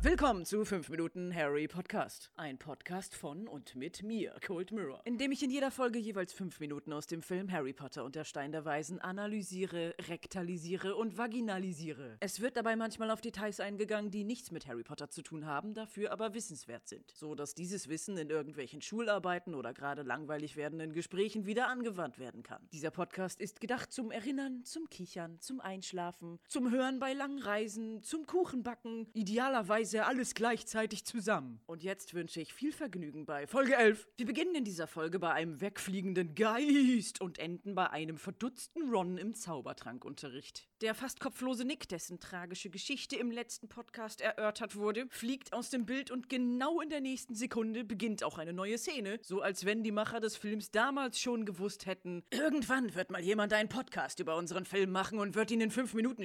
Willkommen zu 5 Minuten Harry Podcast. Ein Podcast von und mit mir, Cold Mirror, in dem ich in jeder Folge jeweils 5 Minuten aus dem Film Harry Potter und der Stein der Weisen analysiere, rektalisiere und vaginalisiere. Es wird dabei manchmal auf Details eingegangen, die nichts mit Harry Potter zu tun haben, dafür aber wissenswert sind, so dass dieses Wissen in irgendwelchen Schularbeiten oder gerade langweilig werdenden Gesprächen wieder angewandt werden kann. Dieser Podcast ist gedacht zum Erinnern, zum Kichern, zum Einschlafen, zum Hören bei langen Reisen, zum Kuchenbacken, idealerweise alles gleichzeitig zusammen. Und jetzt wünsche ich viel Vergnügen bei Folge 11. Wir beginnen in dieser Folge bei einem wegfliegenden Geist und enden bei einem verdutzten Ron im Zaubertrankunterricht. Der fast kopflose Nick, dessen tragische Geschichte im letzten Podcast erörtert wurde, fliegt aus dem Bild und genau in der nächsten Sekunde beginnt auch eine neue Szene, so als wenn die Macher des Films damals schon gewusst hätten, irgendwann wird mal jemand einen Podcast über unseren Film machen und wird ihn in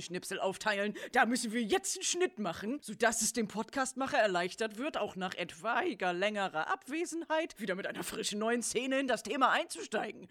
5-Minuten-Schnipsel aufteilen. Da müssen wir jetzt einen Schnitt machen, sodass es dem Podcastmacher erleichtert wird, auch nach etwaiger längerer Abwesenheit wieder mit einer frischen neuen Szene in das Thema einzusteigen.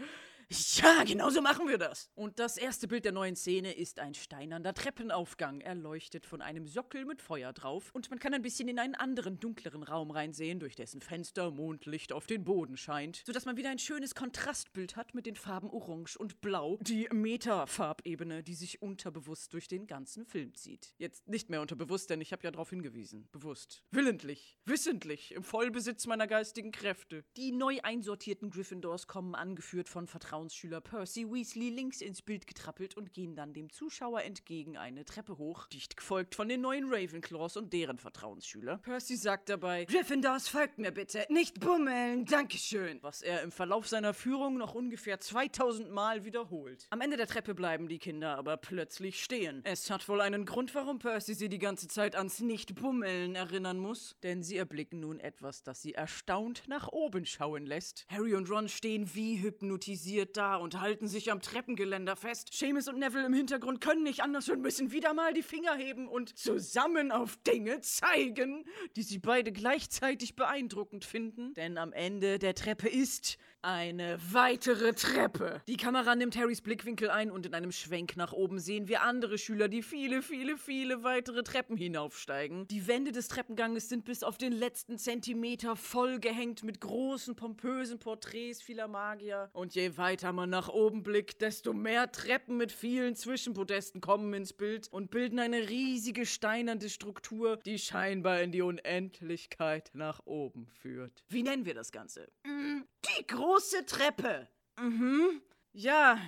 Ja, genau so machen wir das. Und das erste Bild der neuen Szene ist ein steinerner Treppenaufgang, erleuchtet von einem Sockel mit Feuer drauf. Und man kann ein bisschen in einen anderen, dunkleren Raum reinsehen, durch dessen Fenster Mondlicht auf den Boden scheint, sodass man wieder ein schönes Kontrastbild hat mit den Farben Orange und Blau, die Metafarbebene, die sich unterbewusst durch den ganzen Film zieht. Jetzt nicht mehr unterbewusst, denn ich habe ja darauf hingewiesen. Bewusst. Willentlich. Wissentlich. Im Vollbesitz meiner geistigen Kräfte. Die neu einsortierten Gryffindors kommen angeführt von Vertrauensschüler Percy Weasley links ins Bild getrappelt und gehen dann dem Zuschauer entgegen eine Treppe hoch, dicht gefolgt von den neuen Ravenclaws und deren Vertrauensschüler. Percy sagt dabei, Gryffindors folgt mir bitte, nicht bummeln, Dankeschön, was er im Verlauf seiner Führung noch ungefähr 2000 Mal wiederholt. Am Ende der Treppe bleiben die Kinder aber plötzlich stehen. Es hat wohl einen Grund, warum Percy sie die ganze Zeit ans Nicht-Bummeln erinnern muss, denn sie erblicken nun etwas, das sie erstaunt nach oben schauen lässt. Harry und Ron stehen wie hypnotisiert da und halten sich am Treppengeländer fest. Seamus und Neville im Hintergrund können nicht anders und müssen wieder mal die Finger heben und zusammen auf Dinge zeigen, die sie beide gleichzeitig beeindruckend finden. Denn am Ende der Treppe ist eine weitere Treppe. Die Kamera nimmt Harrys Blickwinkel ein und in einem Schwenk nach oben sehen wir andere Schüler, die viele, viele, viele weitere Treppen hinaufsteigen. Die Wände des Treppenganges sind bis auf den letzten Zentimeter vollgehängt mit großen, pompösen Porträts vieler Magier. Und je weiter man nach oben blickt, desto mehr Treppen mit vielen Zwischenpodesten kommen ins Bild und bilden eine riesige steinernde Struktur, die scheinbar in die Unendlichkeit nach oben führt. Wie nennen wir das Ganze? Mm, Die große Treppe. Mhm. Ja.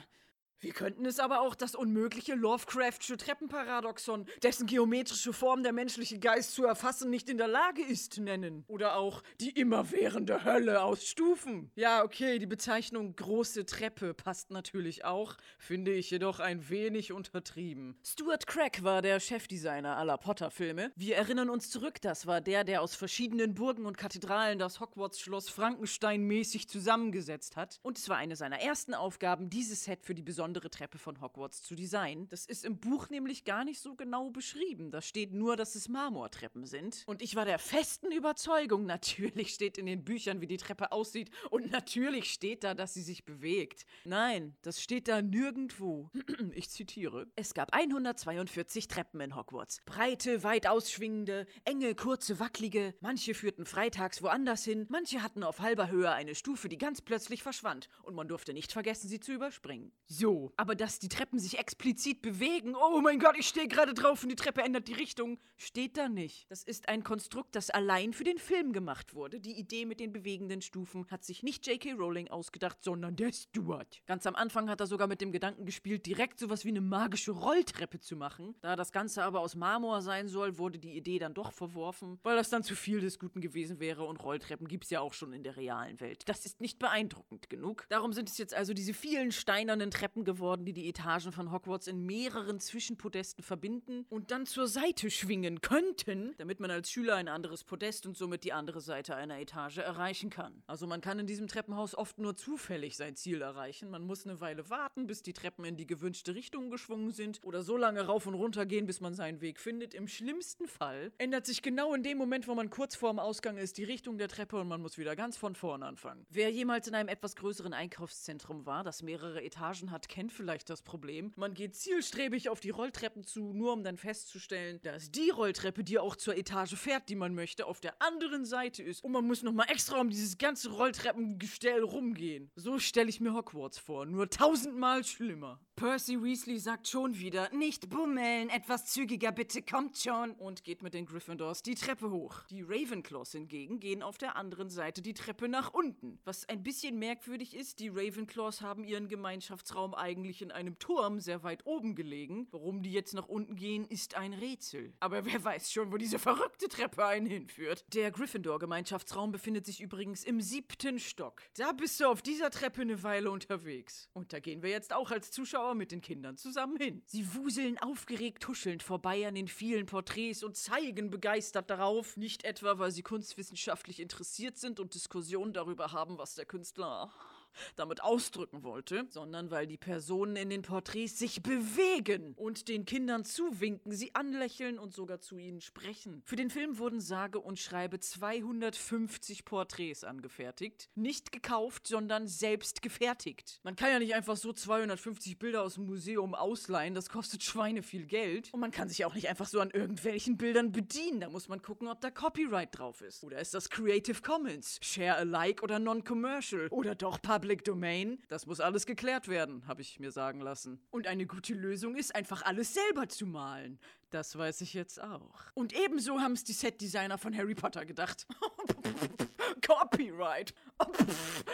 Wir könnten es aber auch das unmögliche Lovecraftsche Treppenparadoxon, dessen geometrische Form der menschliche Geist zu erfassen nicht in der Lage ist, nennen. Oder auch die immerwährende Hölle aus Stufen. Ja, okay, die Bezeichnung große Treppe passt natürlich auch, finde ich jedoch ein wenig untertrieben. Stuart Craig war der Chefdesigner aller Potter-Filme. Wir erinnern uns zurück, das war der, der aus verschiedenen Burgen und Kathedralen das Hogwarts-Schloss Frankenstein-mäßig zusammengesetzt hat. Und es war eine seiner ersten Aufgaben, dieses Set für die besondere Treppe von Hogwarts zu designen. Das ist im Buch nämlich gar nicht so genau beschrieben. Da steht nur, dass es Marmortreppen sind. Und ich war der festen Überzeugung, natürlich steht in den Büchern, wie die Treppe aussieht. Und natürlich steht da, dass sie sich bewegt. Nein, das steht da nirgendwo. Ich zitiere. Es gab 142 Treppen in Hogwarts. Breite, weit ausschwingende, enge, kurze, wackelige. Manche führten freitags woanders hin. Manche hatten auf halber Höhe eine Stufe, die ganz plötzlich verschwand. Und man durfte nicht vergessen, sie zu überspringen. So. Aber dass die Treppen sich explizit bewegen, oh mein Gott, ich stehe gerade drauf und die Treppe ändert die Richtung, steht da nicht. Das ist ein Konstrukt, das allein für den Film gemacht wurde. Die Idee mit den bewegenden Stufen hat sich nicht J.K. Rowling ausgedacht, sondern der Stuart. Ganz am Anfang hat er sogar mit dem Gedanken gespielt, direkt sowas wie eine magische Rolltreppe zu machen. Da das Ganze aber aus Marmor sein soll, wurde die Idee dann doch verworfen, weil das dann zu viel des Guten gewesen wäre und Rolltreppen gibt's ja auch schon in der realen Welt. Das ist nicht beeindruckend genug. Darum sind es jetzt also diese vielen steinernen Treppen geworden, die die Etagen von Hogwarts in mehreren Zwischenpodesten verbinden und dann zur Seite schwingen könnten, damit man als Schüler ein anderes Podest und somit die andere Seite einer Etage erreichen kann. Also man kann in diesem Treppenhaus oft nur zufällig sein Ziel erreichen. Man muss eine Weile warten, bis die Treppen in die gewünschte Richtung geschwungen sind oder so lange rauf und runter gehen, bis man seinen Weg findet. Im schlimmsten Fall ändert sich genau in dem Moment, wo man kurz vorm Ausgang ist, die Richtung der Treppe und man muss wieder ganz von vorne anfangen. Wer jemals in einem etwas größeren Einkaufszentrum war, das mehrere Etagen hat, kennt vielleicht das Problem. Man geht zielstrebig auf die Rolltreppen zu, nur um dann festzustellen, dass die Rolltreppe, die auch zur Etage fährt, die man möchte, auf der anderen Seite ist. Und man muss nochmal extra um dieses ganze Rolltreppengestell rumgehen. So stelle ich mir Hogwarts vor, nur tausendmal schlimmer. Percy Weasley sagt schon wieder, nicht bummeln, etwas zügiger bitte, kommt schon. Und geht mit den Gryffindors die Treppe hoch. Die Ravenclaws hingegen gehen auf der anderen Seite die Treppe nach unten. Was ein bisschen merkwürdig ist, die Ravenclaws haben ihren Gemeinschaftsraum eigentlich in einem Turm sehr weit oben gelegen. Warum die jetzt nach unten gehen, ist ein Rätsel. Aber wer weiß schon, wo diese verrückte Treppe einen hinführt. Der Gryffindor-Gemeinschaftsraum befindet sich übrigens im siebten Stock. Da bist du auf dieser Treppe eine Weile unterwegs. Und da gehen wir jetzt auch als Zuschauer mit den Kindern zusammen hin. Sie wuseln aufgeregt tuschelnd vorbei an den vielen Porträts und zeigen begeistert darauf, nicht etwa, weil sie kunstwissenschaftlich interessiert sind und Diskussionen darüber haben, was der Künstler damit ausdrücken wollte, sondern weil die Personen in den Porträts sich bewegen und den Kindern zuwinken, sie anlächeln und sogar zu ihnen sprechen. Für den Film wurden sage und schreibe 250 Porträts angefertigt. Nicht gekauft, sondern selbst gefertigt. Man kann ja nicht einfach so 250 Bilder aus dem Museum ausleihen, das kostet Schweine viel Geld. Und man kann sich auch nicht einfach so an irgendwelchen Bildern bedienen. Da muss man gucken, ob da Copyright drauf ist. Oder ist das Creative Commons? Share alike oder non-commercial? Oder doch Public Public Domain. Das muss alles geklärt werden, habe ich mir sagen lassen. Und eine gute Lösung ist einfach alles selber zu malen. Das weiß ich jetzt auch. Und ebenso haben es die Setdesigner von Harry Potter gedacht. Copyright.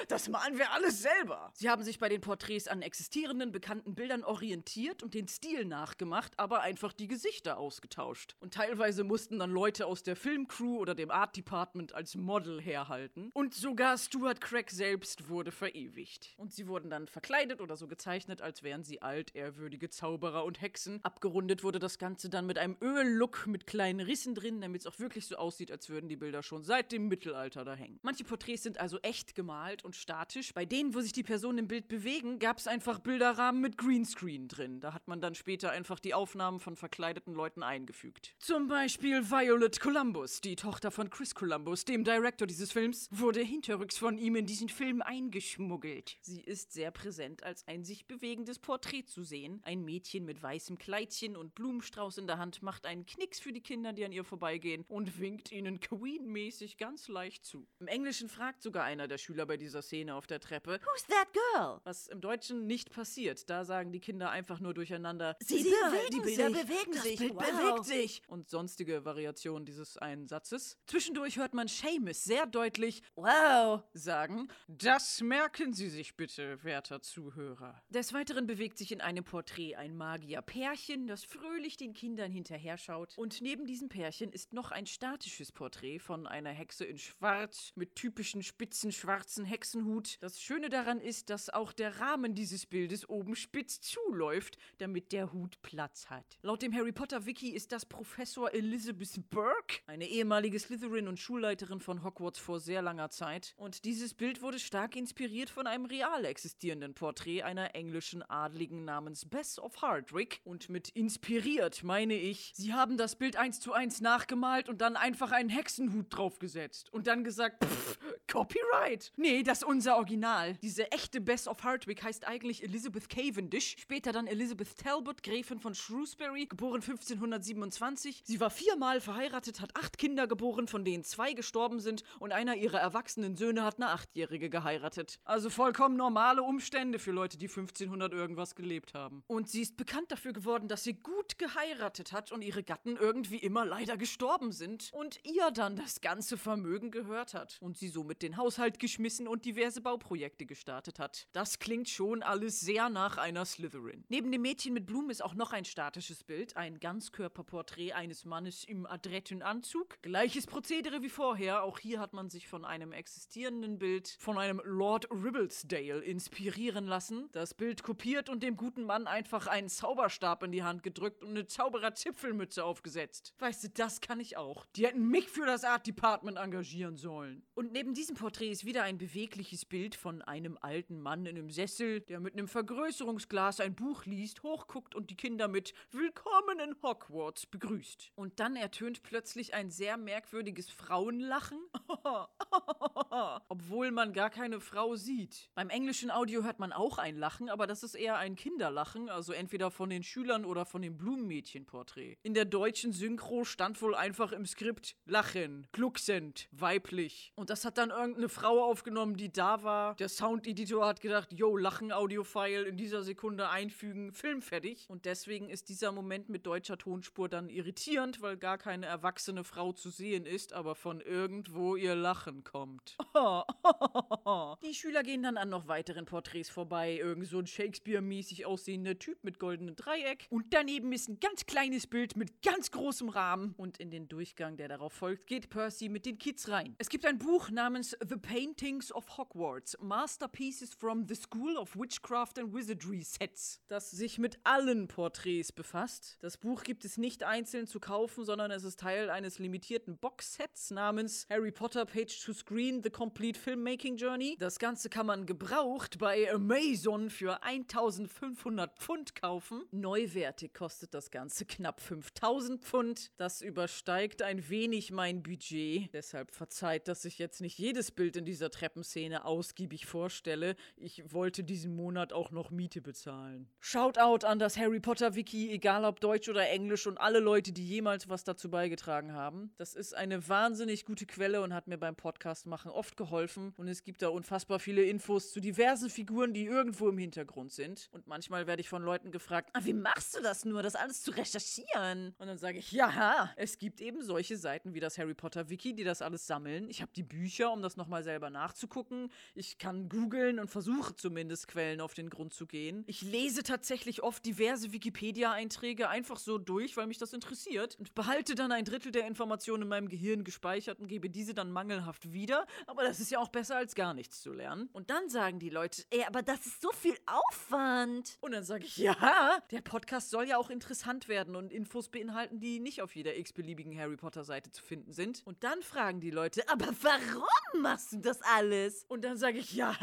Das malen wir alles selber. Sie haben sich bei den Porträts an existierenden bekannten Bildern orientiert und den Stil nachgemacht, aber einfach die Gesichter ausgetauscht. Und teilweise mussten dann Leute aus der Filmcrew oder dem Art Department als Model herhalten. Und sogar Stuart Craig selbst wurde verewigt. Und sie wurden dann verkleidet oder so gezeichnet, als wären sie alt, ehrwürdige Zauberer und Hexen. Abgerundet wurde das Ganze dann mit einem Öllook mit kleinen Rissen drin, damit es auch wirklich so aussieht, als würden die Bilder schon seit dem Mittelalter da hängen. Manche Porträts sind also echt gemalt und statisch. Bei denen, wo sich die Personen im Bild bewegen, gab es einfach Bilderrahmen mit Greenscreen drin. Da hat man dann später einfach die Aufnahmen von verkleideten Leuten eingefügt. Zum Beispiel Violet Columbus, die Tochter von Chris Columbus, dem Director dieses Films, wurde hinterrücks von ihm in diesen Film eingeschmuggelt. Sie ist sehr präsent als ein sich bewegendes Porträt zu sehen. Ein Mädchen mit weißem Kleidchen und Blumenstrauß in der Hand macht einen Knicks für die Kinder, die an ihr vorbeigehen und winkt ihnen Queen-mäßig ganz leicht zu. Im Englischen fragt sogar einer der Schüler bei dieser Szene auf der Treppe, Who's that girl? Was im Deutschen nicht passiert. Da sagen die Kinder einfach nur durcheinander, Sie, Sie bewegen die Bilder sich. bewegen das sich. Bild wow. bewegt sich. Und sonstige Variationen dieses einen Satzes. Zwischendurch hört man Seamus sehr deutlich, wow, sagen. Das merken Sie sich bitte, werter Zuhörer. Des Weiteren bewegt sich in einem Porträt ein Magier-Pärchen, das fröhlich den Kindern hinterher schaut. Und neben diesem Pärchen ist noch ein statisches Porträt von einer Hexe in Schwarz mit typischen spitzen schwarzen Hexenhut. Das Schöne daran ist, dass auch der Rahmen dieses Bildes oben spitz zuläuft, damit der Hut Platz hat. Laut dem Harry Potter Wiki ist das Professor Elizabeth Burke, eine ehemalige Slytherin und Schulleiterin von Hogwarts vor sehr langer Zeit. Und dieses Bild wurde stark inspiriert von einem real existierenden Porträt einer englischen Adligen namens Bess of Hardwick. Und mit inspiriert meine ich, sie haben das Bild eins zu eins nachgemalt und dann einfach einen Hexenhut draufgesetzt. Und dann gesagt, pff, Copyright. Nee, das ist unser Original. Diese echte Bess of Hardwick heißt eigentlich Elizabeth Cavendish, später dann Elizabeth Talbot, Gräfin von Shrewsbury, geboren 1527. Sie war viermal verheiratet, hat acht Kinder geboren, von denen zwei gestorben sind und einer ihrer erwachsenen Söhne hat eine Achtjährige geheiratet. Also vollkommen normale Umstände für Leute, die 1500 irgendwas gelebt haben. Und sie ist bekannt dafür geworden, dass sie gut geheiratet hat und ihre Gatten irgendwie immer leider gestorben sind und ihr dann das ganze Vermögen gehört hat und sie somit den Haushalt geschmissen und diverse Bauprojekte gestartet hat. Das klingt schon alles sehr nach einer Slytherin. Neben dem Mädchen mit Blumen ist auch noch ein statisches Bild, ein Ganzkörperporträt eines Mannes im adretten Anzug. Gleiches Prozedere wie vorher, auch hier hat man sich von einem existierenden Bild von einem Lord Ribblesdale inspirieren lassen. Das Bild kopiert und dem guten Mann einfach einen Zauberstab in die Hand gedrückt und eine Zauberer-Zipfelmütze aufgesetzt. Weißt du, das kann ich auch. Die hätten mich für das Art Department engagieren sollen. Und neben diesem diesem Porträt ist wieder ein bewegliches Bild von einem alten Mann in einem Sessel, der mit einem Vergrößerungsglas ein Buch liest, hochguckt und die Kinder mit Willkommen in Hogwarts begrüßt. Und dann ertönt plötzlich ein sehr merkwürdiges Frauenlachen, obwohl man gar keine Frau sieht. Beim englischen Audio hört man auch ein Lachen, aber das ist eher ein Kinderlachen, also entweder von den Schülern oder von dem Blumenmädchenporträt. In der deutschen Synchro stand wohl einfach im Skript Lachen, glucksend, weiblich. Und das hat dann irgendeine Frau aufgenommen, die da war. Der Soundeditor hat gedacht, yo, Lachen, Audiofile in dieser Sekunde einfügen, Film fertig. Und deswegen ist dieser Moment mit deutscher Tonspur dann irritierend, weil gar keine erwachsene Frau zu sehen ist, aber von irgendwo ihr Lachen kommt. Die Schüler gehen dann an noch weiteren Porträts vorbei. Irgend so ein Shakespeare-mäßig aussehender Typ mit goldenem Dreieck. Und daneben ist ein ganz kleines Bild mit ganz großem Rahmen. Und in den Durchgang, der darauf folgt, geht Percy mit den Kids rein. Es gibt ein Buch namens The Paintings of Hogwarts, Masterpieces from the School of Witchcraft and Wizardry Sets, das sich mit allen Porträts befasst. Das Buch gibt es nicht einzeln zu kaufen, sondern es ist Teil eines limitierten Boxsets namens Harry Potter Page to Screen The Complete Filmmaking Journey. Das Ganze kann man gebraucht bei Amazon für 1500 Pfund kaufen. Neuwertig kostet das Ganze knapp 5000 Pfund. Das übersteigt ein wenig mein Budget. Deshalb verzeiht, dass ich jetzt nicht jedes Bild in dieser Treppenszene ausgiebig vorstelle. Ich wollte diesen Monat auch noch Miete bezahlen. Shoutout an das Harry Potter Wiki, egal ob Deutsch oder Englisch und alle Leute, die jemals was dazu beigetragen haben. Das ist eine wahnsinnig gute Quelle und hat mir beim Podcast machen oft geholfen. Und es gibt da unfassbar viele Infos zu diversen Figuren, die irgendwo im Hintergrund sind. Und manchmal werde ich von Leuten gefragt, ah, wie machst du das nur, das alles zu recherchieren? Und dann sage ich, ja, es gibt eben solche Seiten wie das Harry Potter Wiki, die das alles sammeln. Ich habe die Bücher, um das nochmal selber nachzugucken. Ich kann googeln und versuche zumindest Quellen auf den Grund zu gehen. Ich lese tatsächlich oft diverse Wikipedia-Einträge einfach so durch, weil mich das interessiert und behalte dann ein Drittel der Informationen in meinem Gehirn gespeichert und gebe diese dann mangelhaft wieder. Aber das ist ja auch besser als gar nichts zu lernen. Und dann sagen die Leute, ey, aber das ist so viel Aufwand. Und dann sage ich, ja, der Podcast soll ja auch interessant werden und Infos beinhalten, die nicht auf jeder x-beliebigen Harry Potter-Seite zu finden sind. Und dann fragen die Leute, aber warum machst du das alles? Und dann sage ich, ja,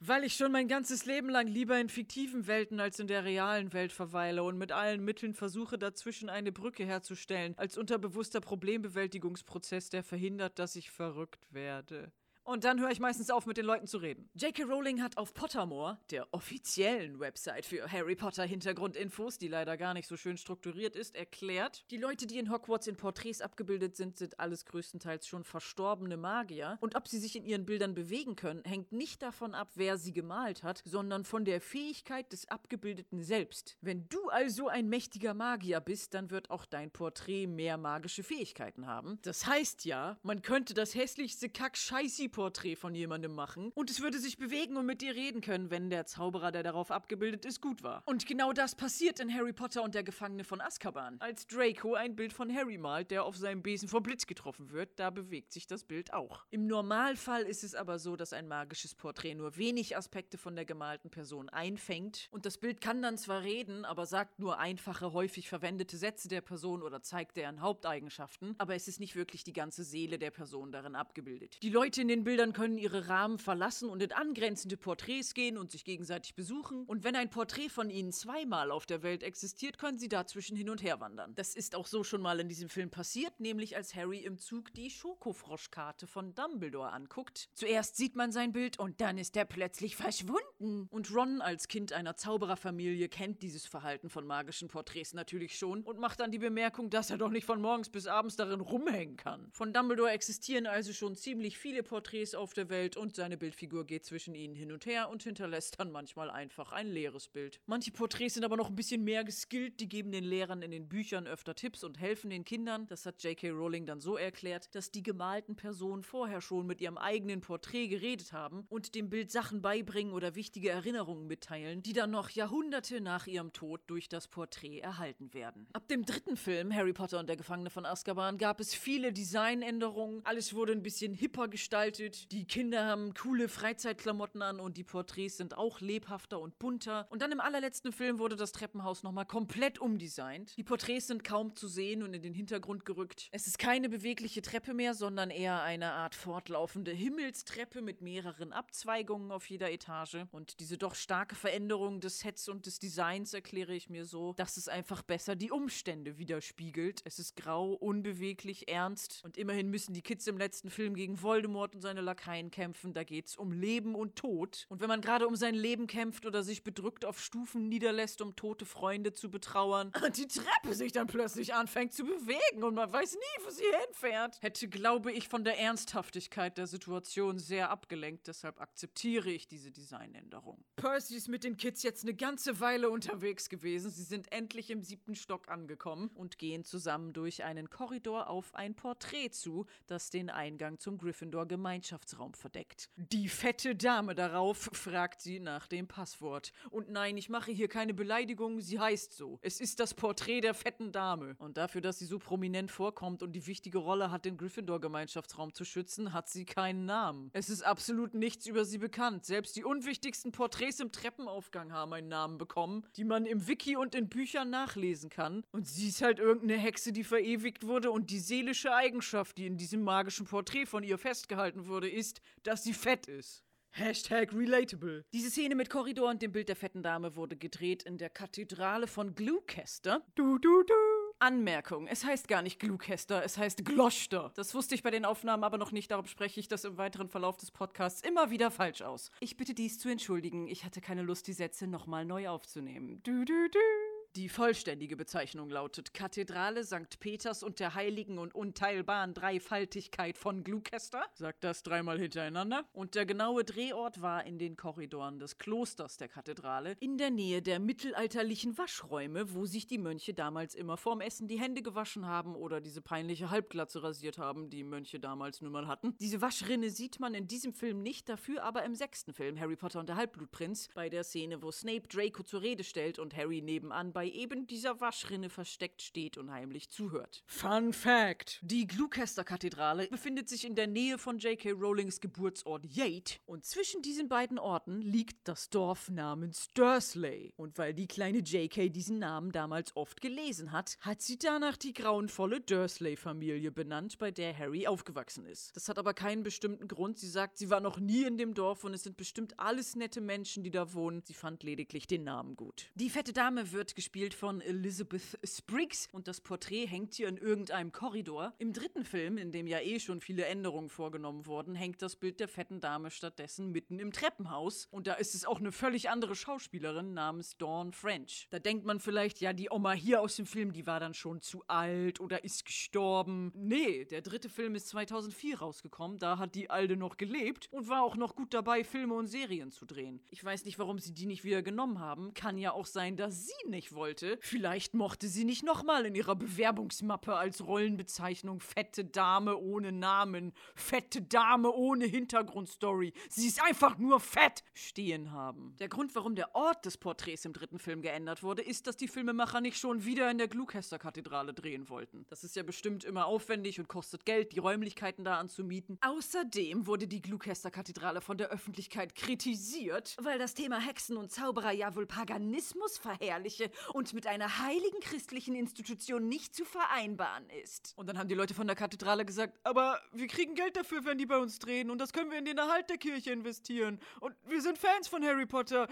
weil ich schon mein ganzes Leben lang lieber in fiktiven Welten als in der realen Welt verweile und mit allen Mitteln versuche, dazwischen eine Brücke herzustellen, als unterbewusster Problembewältigungsprozess, der verhindert, dass ich verrückt werde. Und dann höre ich meistens auf, mit den Leuten zu reden. J.K. Rowling hat auf Pottermore, der offiziellen Website für Harry Potter Hintergrundinfos, die leider gar nicht so schön strukturiert ist, erklärt, die Leute, die in Hogwarts in Porträts abgebildet sind, sind alles größtenteils schon verstorbene Magier. Und ob sie sich in ihren Bildern bewegen können, hängt nicht davon ab, wer sie gemalt hat, sondern von der Fähigkeit des Abgebildeten selbst. Wenn du also ein mächtiger Magier bist, dann wird auch dein Porträt mehr magische Fähigkeiten haben. Das heißt ja, man könnte das hässlichste Kack-Scheißi Porträt von jemandem machen und es würde sich bewegen und mit dir reden können, wenn der Zauberer, der darauf abgebildet ist, gut war. Und genau das passiert in Harry Potter und der Gefangene von Azkaban. Als Draco ein Bild von Harry malt, der auf seinem Besen vor Blitz getroffen wird, da bewegt sich das Bild auch. Im Normalfall ist es aber so, dass ein magisches Porträt nur wenig Aspekte von der gemalten Person einfängt und das Bild kann dann zwar reden, aber sagt nur einfache, häufig verwendete Sätze der Person oder zeigt deren Haupteigenschaften, aber es ist nicht wirklich die ganze Seele der Person darin abgebildet. Die Leute in den Bildern können ihre Rahmen verlassen und in angrenzende Porträts gehen und sich gegenseitig besuchen. Und wenn ein Porträt von ihnen zweimal auf der Welt existiert, können sie dazwischen hin und her wandern. Das ist auch so schon mal in diesem Film passiert, nämlich als Harry im Zug die Schokofroschkarte von Dumbledore anguckt. Zuerst sieht man sein Bild und dann ist er plötzlich verschwunden. Und Ron als Kind einer Zaubererfamilie kennt dieses Verhalten von magischen Porträts natürlich schon und macht dann die Bemerkung, dass er doch nicht von morgens bis abends darin rumhängen kann. Von Dumbledore existieren also schon ziemlich viele Porträts auf der Welt und seine Bildfigur geht zwischen ihnen hin und her und hinterlässt dann manchmal einfach ein leeres Bild. Manche Porträts sind aber noch ein bisschen mehr geskillt, die geben den Lehrern in den Büchern öfter Tipps und helfen den Kindern. Das hat J.K. Rowling dann so erklärt, dass die gemalten Personen vorher schon mit ihrem eigenen Porträt geredet haben und dem Bild Sachen beibringen oder wichtige Erinnerungen mitteilen, die dann noch Jahrhunderte nach ihrem Tod durch das Porträt erhalten werden. Ab dem dritten Film, Harry Potter und der Gefangene von Azkaban, gab es viele Designänderungen. Alles wurde ein bisschen hipper gestaltet angedeutet. Die Kinder haben coole Freizeitklamotten an und die Porträts sind auch lebhafter und bunter. Und dann im allerletzten Film wurde das Treppenhaus nochmal komplett umdesignt. Die Porträts sind kaum zu sehen und in den Hintergrund gerückt. Es ist keine bewegliche Treppe mehr, sondern eher eine Art fortlaufende Himmelstreppe mit mehreren Abzweigungen auf jeder Etage. Und diese doch starke Veränderung des Sets und des Designs erkläre ich mir so, dass es einfach besser die Umstände widerspiegelt. Es ist grau, unbeweglich, ernst und immerhin müssen die Kids im letzten Film gegen Voldemort und seine Lakaien kämpfen. Da geht's um Leben und Tod. Und wenn man gerade um sein Leben kämpft oder sich bedrückt auf Stufen niederlässt, um tote Freunde zu betrauern, und die Treppe sich dann plötzlich anfängt zu bewegen und man weiß nie, wo sie hinfährt, hätte, glaube ich, von der Ernsthaftigkeit der Situation sehr abgelenkt. Deshalb akzeptiere ich diese Designänderung. Percy ist mit den Kids jetzt eine ganze Weile unterwegs gewesen. Sie sind endlich im siebten Stock angekommen und gehen zusammen durch einen Korridor auf ein Porträt zu, das den Eingang zum Gryffindor Gemeinschaftsraum verdeckt. Die fette Dame darauf fragt sie nach dem Passwort. Und nein, ich mache hier keine Beleidigung, sie heißt so. Es ist das Porträt der fetten Dame. Und dafür, dass sie so prominent vorkommt und die wichtige Rolle hat, den Gryffindor Gemeinschaftsraum zu schützen, hat sie keinen Namen. Es ist absolut nichts über sie bekannt. Selbst die unwichtigsten Porträts im Treppenaufgang haben einen Namen bekommen, die man im Wiki und in Büchern nachlesen kann. Und sie ist halt irgendeine Hexe, die verewigt wurde und die seelische Eigenschaft, die in diesem magischen Porträt von ihr festgehalten wurde, ist, dass sie fett ist. Hashtag relatable. Diese Szene mit Korridor und dem Bild der fetten Dame wurde gedreht in der Kathedrale von Gloucester. Du, du, du. Anmerkung, es heißt gar nicht Gloucester, es heißt Gloucester. Das wusste ich bei den Aufnahmen aber noch nicht, darum spreche ich das im weiteren Verlauf des Podcasts immer wieder falsch aus. Ich bitte dies zu entschuldigen, ich hatte keine Lust, die Sätze nochmal neu aufzunehmen. Du, du, du. Die vollständige Bezeichnung lautet Kathedrale St. Peters und der heiligen und unteilbaren Dreifaltigkeit von Gloucester. Sagt das dreimal hintereinander. Und der genaue Drehort war in den Korridoren des Klosters der Kathedrale, in der Nähe der mittelalterlichen Waschräume, wo sich die Mönche damals immer vorm Essen die Hände gewaschen haben oder diese peinliche Halbglatze rasiert haben, die Mönche damals nun mal hatten. Diese Waschrinne sieht man in diesem Film nicht, dafür aber im sechsten Film, Harry Potter und der Halbblutprinz, bei der Szene, wo Snape Draco zur Rede stellt und Harry nebenan bei bei eben dieser Waschrinne versteckt steht und heimlich zuhört. Fun Fact: Die Gloucester-Kathedrale befindet sich in der Nähe von J.K. Rowlings Geburtsort Yate und zwischen diesen beiden Orten liegt das Dorf namens Dursley. Und weil die kleine J.K. diesen Namen damals oft gelesen hat, hat sie danach die grauenvolle Dursley-Familie benannt, bei der Harry aufgewachsen ist. Das hat aber keinen bestimmten Grund. Sie sagt, sie war noch nie in dem Dorf und es sind bestimmt alles nette Menschen, die da wohnen. Sie fand lediglich den Namen gut. Die fette Dame wird gespielt gespielt von Elizabeth Spriggs und das Porträt hängt hier in irgendeinem Korridor. Im dritten Film, in dem ja eh schon viele Änderungen vorgenommen wurden, hängt das Bild der fetten Dame stattdessen mitten im Treppenhaus und da ist es auch eine völlig andere Schauspielerin namens Dawn French. Da denkt man vielleicht, ja, die Oma hier aus dem Film, die war dann schon zu alt oder ist gestorben. Nee, der dritte Film ist 2004 rausgekommen, da hat die Alde noch gelebt und war auch noch gut dabei, Filme und Serien zu drehen. Ich weiß nicht, warum sie die nicht wieder genommen haben. Kann ja auch sein, dass sie nicht wollen wollte. Vielleicht mochte sie nicht nochmal in ihrer Bewerbungsmappe als Rollenbezeichnung fette Dame ohne Namen, fette Dame ohne Hintergrundstory. Sie ist einfach nur fett stehen haben. Der Grund, warum der Ort des Porträts im dritten Film geändert wurde, ist, dass die Filmemacher nicht schon wieder in der Gloucester-Kathedrale drehen wollten. Das ist ja bestimmt immer aufwendig und kostet Geld, die Räumlichkeiten da anzumieten. Außerdem wurde die Gloucester-Kathedrale von der Öffentlichkeit kritisiert, weil das Thema Hexen und Zauberer ja wohl Paganismus verherrliche und mit einer heiligen christlichen Institution nicht zu vereinbaren ist. Und dann haben die Leute von der Kathedrale gesagt, aber wir kriegen Geld dafür, wenn die bei uns drehen und das können wir in den Erhalt der Kirche investieren. Und wir sind Fans von Harry Potter.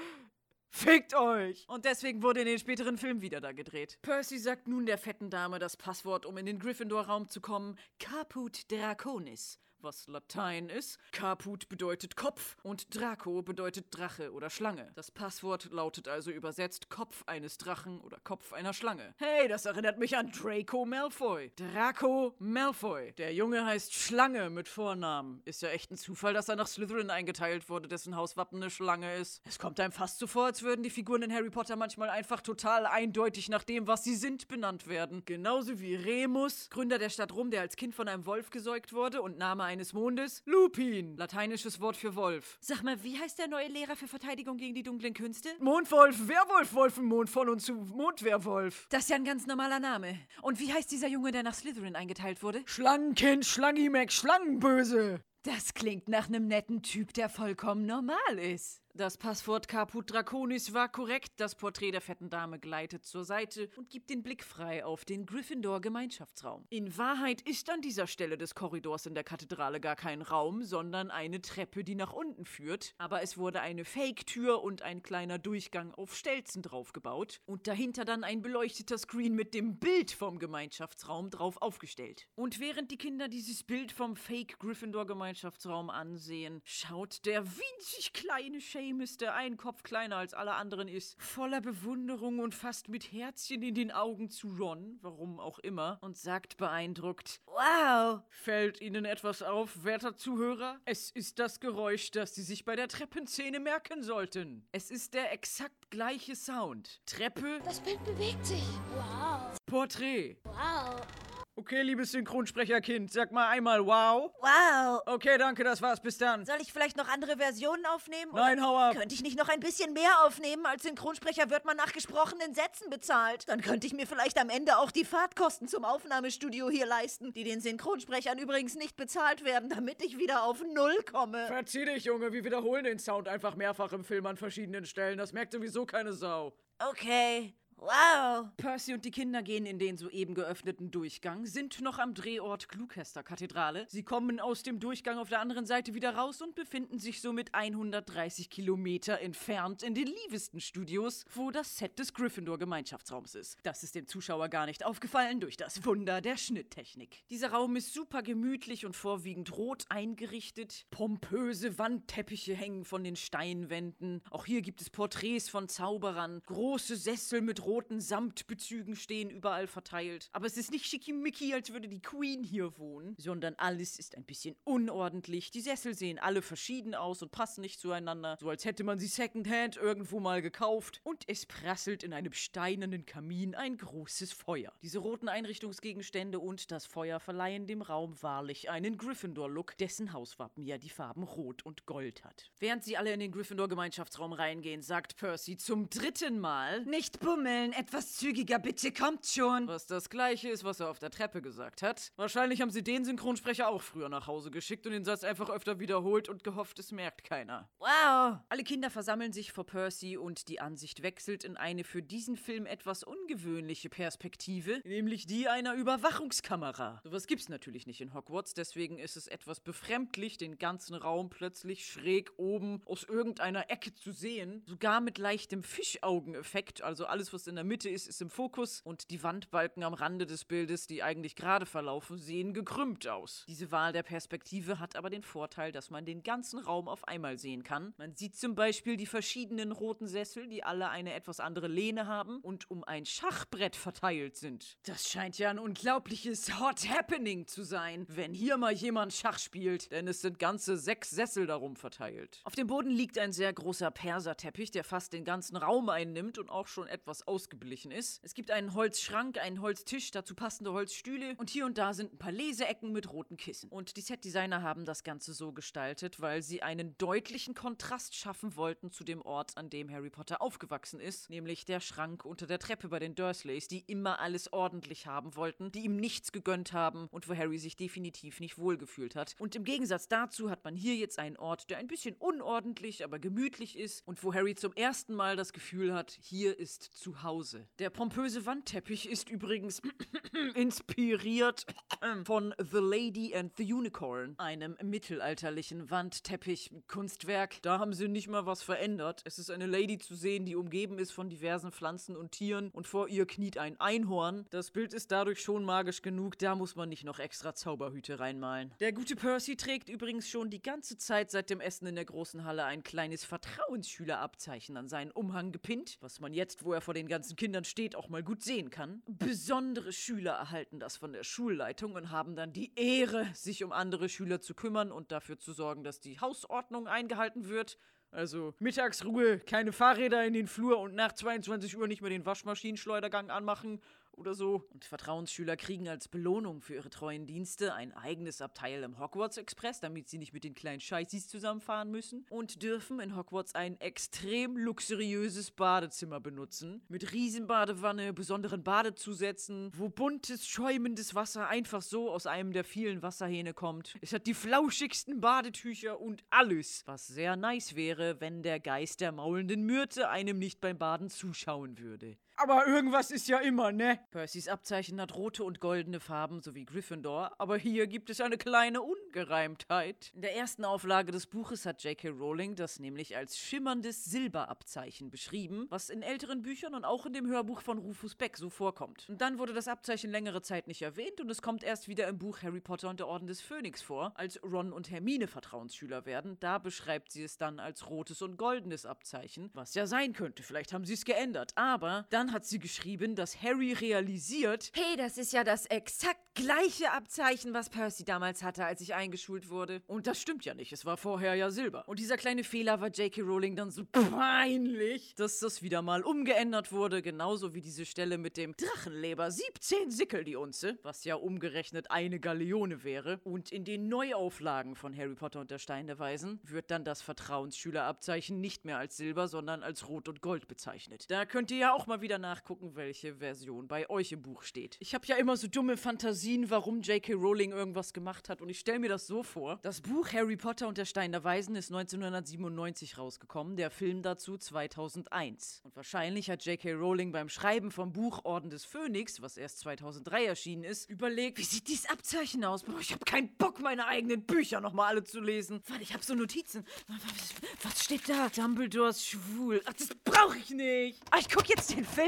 Fickt euch! Und deswegen wurde in den späteren Filmen wieder da gedreht. Percy sagt nun der fetten Dame das Passwort, um in den Gryffindor-Raum zu kommen: Caput Draconis was Latein ist. Caput bedeutet Kopf und Draco bedeutet Drache oder Schlange. Das Passwort lautet also übersetzt Kopf eines Drachen oder Kopf einer Schlange. Hey, das erinnert mich an Draco Malfoy. Draco Malfoy. Der Junge heißt Schlange mit Vornamen. Ist ja echt ein Zufall, dass er nach Slytherin eingeteilt wurde, dessen Hauswappen eine Schlange ist. Es kommt einem fast so vor, als würden die Figuren in Harry Potter manchmal einfach total eindeutig nach dem, was sie sind, benannt werden. Genauso wie Remus, Gründer der Stadt Rum, der als Kind von einem Wolf gesäugt wurde und Name eines Mondes? Lupin, lateinisches Wort für Wolf. Sag mal, wie heißt der neue Lehrer für Verteidigung gegen die dunklen Künste? Mondwolf, Werwolf, Wolfenmond von und zu Mondwerwolf. Das ist ja ein ganz normaler Name. Und wie heißt dieser Junge, der nach Slytherin eingeteilt wurde? Schlangenkind, Schlangimac, Schlangenböse. Das klingt nach einem netten Typ, der vollkommen normal ist. Das Passwort Caput Draconis war korrekt. Das Porträt der fetten Dame gleitet zur Seite und gibt den Blick frei auf den Gryffindor-Gemeinschaftsraum. In Wahrheit ist an dieser Stelle des Korridors in der Kathedrale gar kein Raum, sondern eine Treppe, die nach unten führt. Aber es wurde eine Fake-Tür und ein kleiner Durchgang auf Stelzen draufgebaut und dahinter dann ein beleuchteter Screen mit dem Bild vom Gemeinschaftsraum drauf aufgestellt. Und während die Kinder dieses Bild vom Fake-Gryffindor-Gemeinschaftsraum ansehen, schaut der winzig kleine Shane Der einen Kopf kleiner als alle anderen ist, voller Bewunderung und fast mit Herzchen in den Augen zu Ron, warum auch immer, und sagt beeindruckt: Wow! Fällt Ihnen etwas auf, werter Zuhörer? Es ist das Geräusch, das Sie sich bei der Treppenszene merken sollten. Es ist der exakt gleiche Sound. Treppe. Das Bild bewegt sich. Wow. Porträt. Wow. Okay, liebes Synchronsprecherkind, sag mal einmal wow. Wow. Okay, danke, das war's. Bis dann. Soll ich vielleicht noch andere Versionen aufnehmen? Nein, hau ab. Könnte ich nicht noch ein bisschen mehr aufnehmen? Als Synchronsprecher wird man nach gesprochenen Sätzen bezahlt. Dann könnte ich mir vielleicht am Ende auch die Fahrtkosten zum Aufnahmestudio hier leisten, die den Synchronsprechern übrigens nicht bezahlt werden, damit ich wieder auf Null komme. Verzieh dich, Junge. Wir wiederholen den Sound einfach mehrfach im Film an verschiedenen Stellen. Das merkt sowieso keine Sau. Okay. Wow. Percy und die Kinder gehen in den soeben geöffneten Durchgang, sind noch am Drehort Glucester-Kathedrale. Sie kommen aus dem Durchgang auf der anderen Seite wieder raus und befinden sich somit 130 Kilometer entfernt in den Leaveston-Studios, wo das Set des Gryffindor-Gemeinschaftsraums ist. Das ist dem Zuschauer gar nicht aufgefallen durch das Wunder der Schnitttechnik. Dieser Raum ist super gemütlich und vorwiegend rot eingerichtet. Pompöse Wandteppiche hängen von den Steinwänden. Auch hier gibt es Porträts von Zauberern, große Sessel mit roten Samtbezügen stehen überall verteilt. Aber es ist nicht schickimicki, als würde die Queen hier wohnen, sondern alles ist ein bisschen unordentlich. Die Sessel sehen alle verschieden aus und passen nicht zueinander, so als hätte man sie secondhand irgendwo mal gekauft. Und es prasselt in einem steinernen Kamin ein großes Feuer. Diese roten Einrichtungsgegenstände und das Feuer verleihen dem Raum wahrlich einen Gryffindor-Look, dessen Hauswappen ja die Farben Rot und Gold hat. Während sie alle in den Gryffindor-Gemeinschaftsraum reingehen, sagt Percy zum dritten Mal: Nicht bummeln, etwas zügiger bitte, kommt schon. Was das gleiche ist, was er auf der Treppe gesagt hat. Wahrscheinlich haben sie den Synchronsprecher auch früher nach Hause geschickt und den Satz einfach öfter wiederholt und gehofft, es merkt keiner. Wow. Alle Kinder versammeln sich vor Percy und die Ansicht wechselt in eine für diesen Film etwas ungewöhnliche Perspektive, nämlich die einer Überwachungskamera. Sowas gibt's natürlich nicht in Hogwarts, deswegen ist es etwas befremdlich, den ganzen Raum plötzlich schräg oben aus irgendeiner Ecke zu sehen, sogar mit leichtem Fischaugeneffekt, also alles, was in der Mitte ist, ist im Fokus und die Wandbalken am Rande des Bildes, die eigentlich gerade verlaufen, sehen gekrümmt aus. Diese Wahl der Perspektive hat aber den Vorteil, dass man den ganzen Raum auf einmal sehen kann. Man sieht zum Beispiel die verschiedenen roten Sessel, die alle eine etwas andere Lehne haben und um ein Schachbrett verteilt sind. Das scheint ja ein unglaubliches Hot Happening zu sein, wenn hier mal jemand Schach spielt, denn es sind ganze sechs Sessel darum verteilt. Auf dem Boden liegt ein sehr großer Perserteppich, der fast den ganzen Raum einnimmt und auch schon etwas ausgeblichen ist. Es gibt einen Holzschrank, einen Holztisch, dazu passende Holzstühle und hier und da sind ein paar Leseecken mit roten Kissen. Und die Setdesigner haben das Ganze so gestaltet, weil sie einen deutlichen Kontrast schaffen wollten zu dem Ort, an dem Harry Potter aufgewachsen ist, nämlich der Schrank unter der Treppe bei den Dursleys, die immer alles ordentlich haben wollten, die ihm nichts gegönnt haben und wo Harry sich definitiv nicht wohlgefühlt hat. Und im Gegensatz dazu hat man hier jetzt einen Ort, der ein bisschen unordentlich, aber gemütlich ist und wo Harry zum ersten Mal das Gefühl hat, hier ist zu Hause. Der pompöse Wandteppich ist übrigens inspiriert von The Lady and the Unicorn, einem mittelalterlichen Wandteppich-Kunstwerk. Da haben sie nicht mal was verändert. Es ist eine Lady zu sehen, die umgeben ist von diversen Pflanzen und Tieren und vor ihr kniet ein Einhorn. Das Bild ist dadurch schon magisch genug, da muss man nicht noch extra Zauberhüte reinmalen. Der gute Percy trägt übrigens schon die ganze Zeit seit dem Essen in der großen Halle ein kleines Vertrauensschülerabzeichen an seinen Umhang gepinnt, was man jetzt, wo er vor den ganzen Kindern steht, auch mal gut sehen kann. Besondere Schüler erhalten das von der Schulleitung und haben dann die Ehre, sich um andere Schüler zu kümmern und dafür zu sorgen, dass die Hausordnung eingehalten wird. Also Mittagsruhe, keine Fahrräder in den Flur und nach 22 Uhr nicht mehr den Waschmaschinenschleudergang anmachen oder so. Und Vertrauensschüler kriegen als Belohnung für ihre treuen Dienste ein eigenes Abteil im Hogwarts Express, damit sie nicht mit den kleinen Scheißis zusammenfahren müssen. Und dürfen in Hogwarts ein extrem luxuriöses Badezimmer benutzen. Mit Riesenbadewanne, besonderen Badezusätzen, wo buntes, schäumendes Wasser einfach so aus einem der vielen Wasserhähne kommt. Es hat die flauschigsten Badetücher und alles, was sehr nice wäre, wenn der Geist der maulenden Myrte einem nicht beim Baden zuschauen würde. Aber irgendwas ist ja immer, ne? Percys Abzeichen hat rote und goldene Farben sowie Gryffindor, aber hier gibt es eine kleine Ungereimtheit. In der ersten Auflage des Buches hat J.K. Rowling das nämlich als schimmerndes Silberabzeichen beschrieben, was in älteren Büchern und auch in dem Hörbuch von Rufus Beck so vorkommt. Und dann wurde das Abzeichen längere Zeit nicht erwähnt und es kommt erst wieder im Buch Harry Potter und der Orden des Phönix vor, als Ron und Hermine Vertrauensschüler werden. Da beschreibt sie es dann als rotes und goldenes Abzeichen, was ja sein könnte. Vielleicht haben sie es geändert, aber dann hat sie geschrieben, dass Harry realisiert, Hey, das ist ja das exakt gleiche Abzeichen, was Percy damals hatte, als ich eingeschult wurde. und das stimmt ja nicht, es war vorher ja Silber. Und dieser kleine Fehler war J.K. Rowling dann so peinlich, dass das wieder mal umgeändert wurde, genauso wie diese Stelle mit dem Drachenleber 17 Sickel die Unze, was ja umgerechnet eine Galeone wäre. Und in den Neuauflagen von Harry Potter und der Stein Weisen wird dann das Vertrauensschülerabzeichen nicht mehr als Silber, sondern als Rot und Gold bezeichnet. Da könnt ihr ja auch mal wieder nachgucken, welche Version bei euch im Buch steht. Ich habe ja immer so dumme Fantasien, warum J.K. Rowling irgendwas gemacht hat und ich stelle mir das so vor. Das Buch Harry Potter und der Stein der Weisen ist 1997 rausgekommen, der Film dazu 2001. Und wahrscheinlich hat J.K. Rowling beim Schreiben vom Buch Orden des Phönix, was erst 2003 erschienen ist, überlegt, wie sieht dieses Abzeichen aus? Boah, ich habe keinen Bock, meine eigenen Bücher nochmal alle zu lesen. Warte, ich habe so Notizen. Was, was steht da? Dumbledore ist schwul. Ach, das brauche ich nicht. Ah, ich gucke jetzt den Film.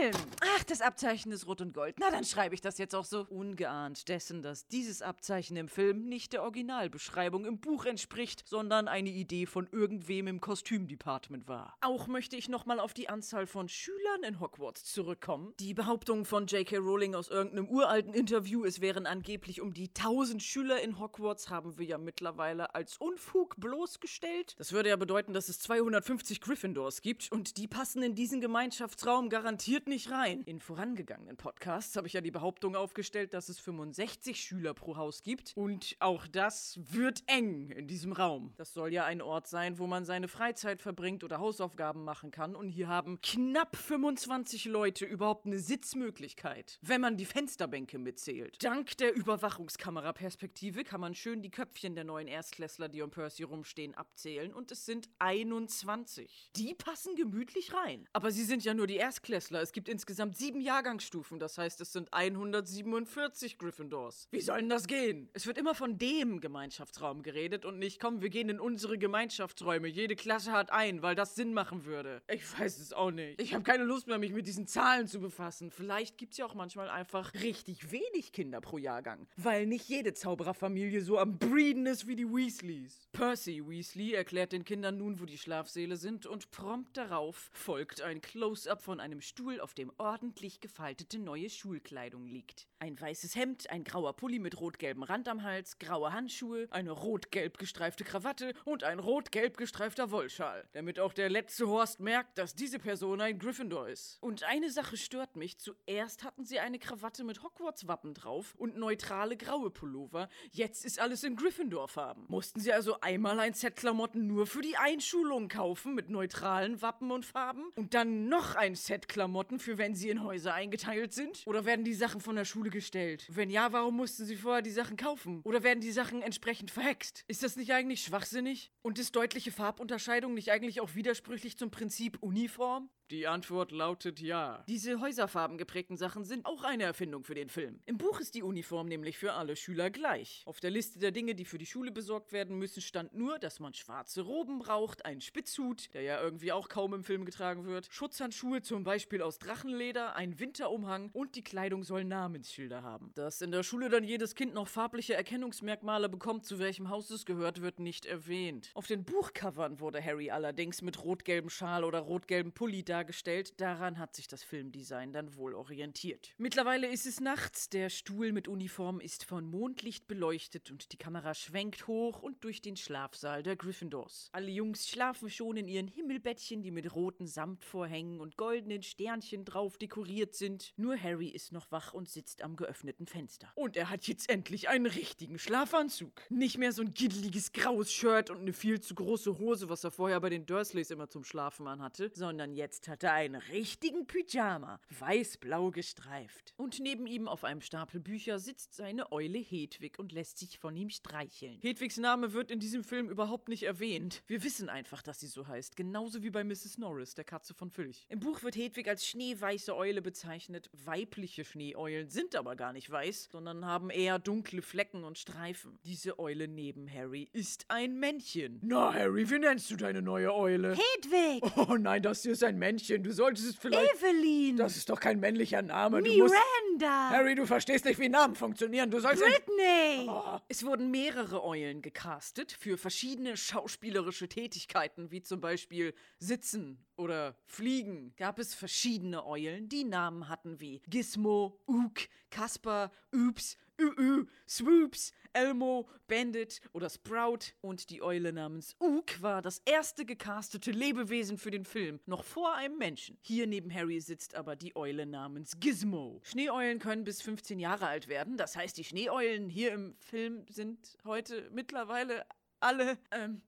Ach, das Abzeichen ist rot und gold. Na, dann schreibe ich das jetzt auch so. Ungeahnt dessen, dass dieses Abzeichen im Film nicht der Originalbeschreibung im Buch entspricht, sondern eine Idee von irgendwem im Kostümdepartment war. Auch möchte ich nochmal auf die Anzahl von Schülern in Hogwarts zurückkommen. Die Behauptung von J.K. Rowling aus irgendeinem uralten Interview, es wären angeblich um die 1000 Schüler in Hogwarts, haben wir ja mittlerweile als Unfug bloßgestellt. Das würde ja bedeuten, dass es 250 Gryffindors gibt und die passen in diesen Gemeinschaftsraum garantiert nicht rein. In vorangegangenen Podcasts habe ich ja die Behauptung aufgestellt, dass es 65 Schüler pro Haus gibt und auch das wird eng in diesem Raum. Das soll ja ein Ort sein, wo man seine Freizeit verbringt oder Hausaufgaben machen kann und hier haben knapp 25 Leute überhaupt eine Sitzmöglichkeit, wenn man die Fensterbänke mitzählt. Dank der Überwachungskameraperspektive kann man schön die Köpfchen der neuen Erstklässler, die um Percy rumstehen, abzählen und es sind 21. Die passen gemütlich rein. Aber sie sind ja nur die Erstklässler. Es gibt insgesamt sieben Jahrgangsstufen, das heißt, es sind 147 Gryffindors. Wie soll denn das gehen? Es wird immer von dem Gemeinschaftsraum geredet und nicht, komm, wir gehen in unsere Gemeinschaftsräume. Jede Klasse hat einen, weil das Sinn machen würde. Ich weiß es auch nicht. Ich habe keine Lust mehr, mich mit diesen Zahlen zu befassen. Vielleicht gibt es ja auch manchmal einfach richtig wenig Kinder pro Jahrgang, weil nicht jede Zaubererfamilie so am Breeden ist wie die Weasleys. Percy Weasley erklärt den Kindern nun, wo die Schlafsäle sind und prompt darauf folgt ein Close-up von einem Stuhl, auf dem ordentlich gefaltete neue Schulkleidung liegt. Ein weißes Hemd, ein grauer Pulli mit rot-gelbem Rand am Hals, graue Handschuhe, eine rot-gelb gestreifte Krawatte und ein rot-gelb gestreifter Wollschal, damit auch der letzte Horst merkt, dass diese Person ein Gryffindor ist. Und eine Sache stört mich. Zuerst hatten sie eine Krawatte mit Hogwarts-Wappen drauf und neutrale graue Pullover. Jetzt ist alles in Gryffindor-Farben. Mussten sie also einmal ein Set Klamotten nur für die Einschulung kaufen mit neutralen Wappen und Farben und dann noch ein Set Klamotten für wenn sie in Häuser eingeteilt sind? Oder werden die Sachen von der Schule gestellt? Wenn ja, warum mussten sie vorher die Sachen kaufen? Oder werden die Sachen entsprechend verhext? Ist das nicht eigentlich schwachsinnig? Und ist deutliche Farbunterscheidung nicht eigentlich auch widersprüchlich zum Prinzip Uniform? Die Antwort lautet ja. Diese häuserfarben geprägten Sachen sind auch eine Erfindung für den Film. Im Buch ist die Uniform nämlich für alle Schüler gleich. Auf der Liste der Dinge, die für die Schule besorgt werden müssen, stand nur, dass man schwarze Roben braucht, einen Spitzhut, der ja irgendwie auch kaum im Film getragen wird, Schutzhandschuhe zum Beispiel aus Drachenleder, ein Winterumhang und die Kleidung soll Namensschilder haben. Dass in der Schule dann jedes Kind noch farbliche Erkennungsmerkmale bekommt, zu welchem Haus es gehört, wird nicht erwähnt. Auf den Buchcovern wurde Harry allerdings mit rot-gelbem Schal oder rot-gelbem Pulli dargestellt dargestellt. Daran hat sich das Filmdesign dann wohl orientiert. Mittlerweile ist es nachts. Der Stuhl mit Uniform ist von Mondlicht beleuchtet und die Kamera schwenkt hoch und durch den Schlafsaal der Gryffindors. Alle Jungs schlafen schon in ihren Himmelbettchen, die mit roten Samtvorhängen und goldenen Sternchen drauf dekoriert sind. Nur Harry ist noch wach und sitzt am geöffneten Fenster. Und er hat jetzt endlich einen richtigen Schlafanzug. Nicht mehr so ein giddeliges graues Shirt und eine viel zu große Hose, was er vorher bei den Dursleys immer zum Schlafen anhatte, sondern jetzt hat er einen richtigen Pyjama, weiß-blau gestreift. Und neben ihm auf einem Stapel Bücher sitzt seine Eule Hedwig und lässt sich von ihm streicheln. Hedwigs Name wird in diesem Film überhaupt nicht erwähnt. Wir wissen einfach, dass sie so heißt, genauso wie bei Mrs. Norris, der Katze von Filch. Im Buch wird Hedwig als schneeweiße Eule bezeichnet. Weibliche Schneeeulen sind aber gar nicht weiß, sondern haben eher dunkle Flecken und Streifen. Diese Eule neben Harry ist ein Männchen. Na, Harry, wie nennst du deine neue Eule? Hedwig! Oh nein, das hier ist ein Männchen. Du solltest es vielleicht. Evelyn! Das ist doch kein männlicher Name. Du musst. Miranda! Harry, du verstehst nicht, wie Namen funktionieren. Du sollst. Britney! Oh. Es wurden mehrere Eulen gecastet für verschiedene schauspielerische Tätigkeiten, wie zum Beispiel Sitzen oder Fliegen. Gab es verschiedene Eulen, die Namen hatten wie Gizmo, Ook, Kasper, Oops, Ü, Swoops, Elmo, Bandit oder Sprout. Und die Eule namens Ook war das erste gecastete Lebewesen für den Film, noch vor einem Menschen. Hier neben Harry sitzt aber die Eule namens Gizmo. Schneeeulen können bis 15 Jahre alt werden. Das heißt, die Schneeeulen hier im Film sind heute mittlerweile alle ähm,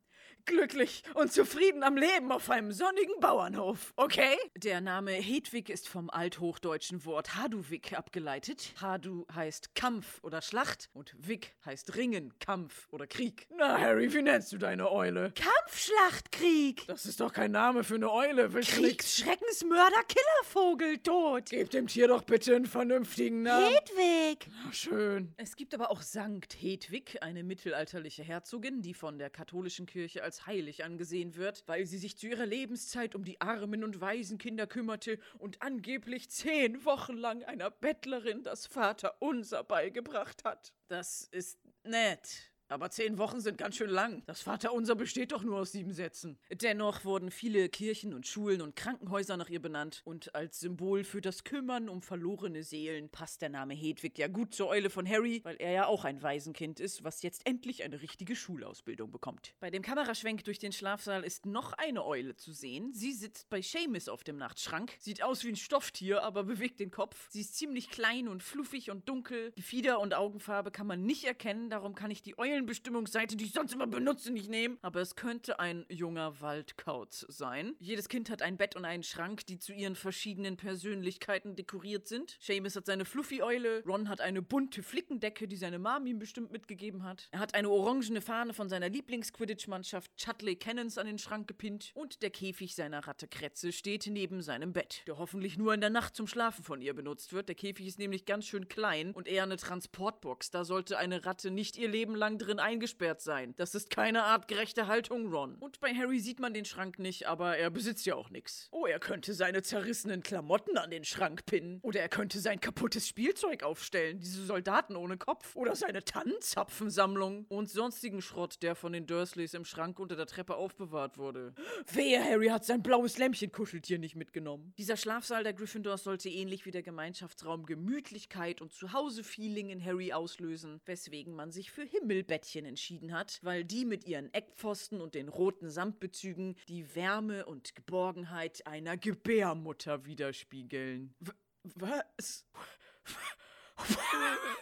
glücklich und zufrieden am Leben auf einem sonnigen Bauernhof, okay? Der Name Hedwig ist vom althochdeutschen Wort Haduvik abgeleitet. Hadu heißt Kampf oder Schlacht und Wik heißt Ringen, Kampf oder Krieg. Na, Harry, wie nennst du deine Eule? Kampfschlachtkrieg! Das ist doch kein Name für eine Eule. Kriegsschreckensmörder, Killervogel, tot! Gib dem Tier doch bitte einen vernünftigen Namen. Hedwig! Na, schön. Es gibt aber auch Sankt Hedwig, eine mittelalterliche Herzogin, die von der katholischen Kirche als heilig angesehen wird, weil sie sich zu ihrer Lebenszeit um die armen und Waisenkinder kümmerte und angeblich zehn Wochen lang einer Bettlerin das Vaterunser beigebracht hat. Das ist nett. Aber zehn Wochen sind ganz schön lang. Das Vaterunser besteht doch nur aus sieben Sätzen. Dennoch wurden viele Kirchen und Schulen und Krankenhäuser nach ihr benannt. Und als Symbol für das Kümmern um verlorene Seelen passt der Name Hedwig ja gut zur Eule von Harry, weil er ja auch ein Waisenkind ist, was jetzt endlich eine richtige Schulausbildung bekommt. Bei dem Kameraschwenk durch den Schlafsaal ist noch eine Eule zu sehen. Sie sitzt bei Seamus auf dem Nachtschrank. Sieht aus wie ein Stofftier, aber bewegt den Kopf. Sie ist ziemlich klein und fluffig und dunkel. Gefieder und Augenfarbe kann man nicht erkennen, darum kann ich die Eulenbestimmungsseite, die ich sonst immer benutze, nicht nehmen. Aber es könnte ein junger Waldkauz sein. Jedes Kind hat ein Bett und einen Schrank, die zu ihren verschiedenen Persönlichkeiten dekoriert sind. Seamus hat seine Fluffy-Eule. Ron hat eine bunte Flickendecke, die seine Mom ihm bestimmt mitgegeben hat. Er hat eine orangene Fahne von seiner Lieblings-Quidditch-Mannschaft Chutley Cannons an den Schrank gepinnt. Und der Käfig seiner Ratte Kretze steht neben seinem Bett, der hoffentlich nur in der Nacht zum Schlafen von ihr benutzt wird. Der Käfig ist nämlich ganz schön klein und eher eine Transportbox. Da sollte eine Ratte nicht ihr Leben lang drin eingesperrt sein. Das ist keine artgerechte Haltung, Ron. Und bei Harry sieht man den Schrank nicht, aber er besitzt ja auch nichts. Oh, er könnte seine zerrissenen Klamotten an den Schrank pinnen. Oder er könnte sein kaputtes Spielzeug aufstellen, diese Soldaten ohne Kopf. Oder seine Tannenzapfensammlung und sonstigen Schrott, der von den Dursleys im Schrank unter der Treppe aufbewahrt wurde. Wehe, Harry hat sein blaues Lämpchen-Kuscheltier nicht mitgenommen. Dieser Schlafsaal der Gryffindors sollte ähnlich wie der Gemeinschaftsraum Gemütlichkeit und Zuhause-Feeling in Harry auslösen, weswegen man sich für Himmelbettchen entschieden hat, weil die mit ihren Eckpfosten und den roten Samtbezügen die Wärme und Geborgenheit einer Gebärmutter widerspiegeln. W was?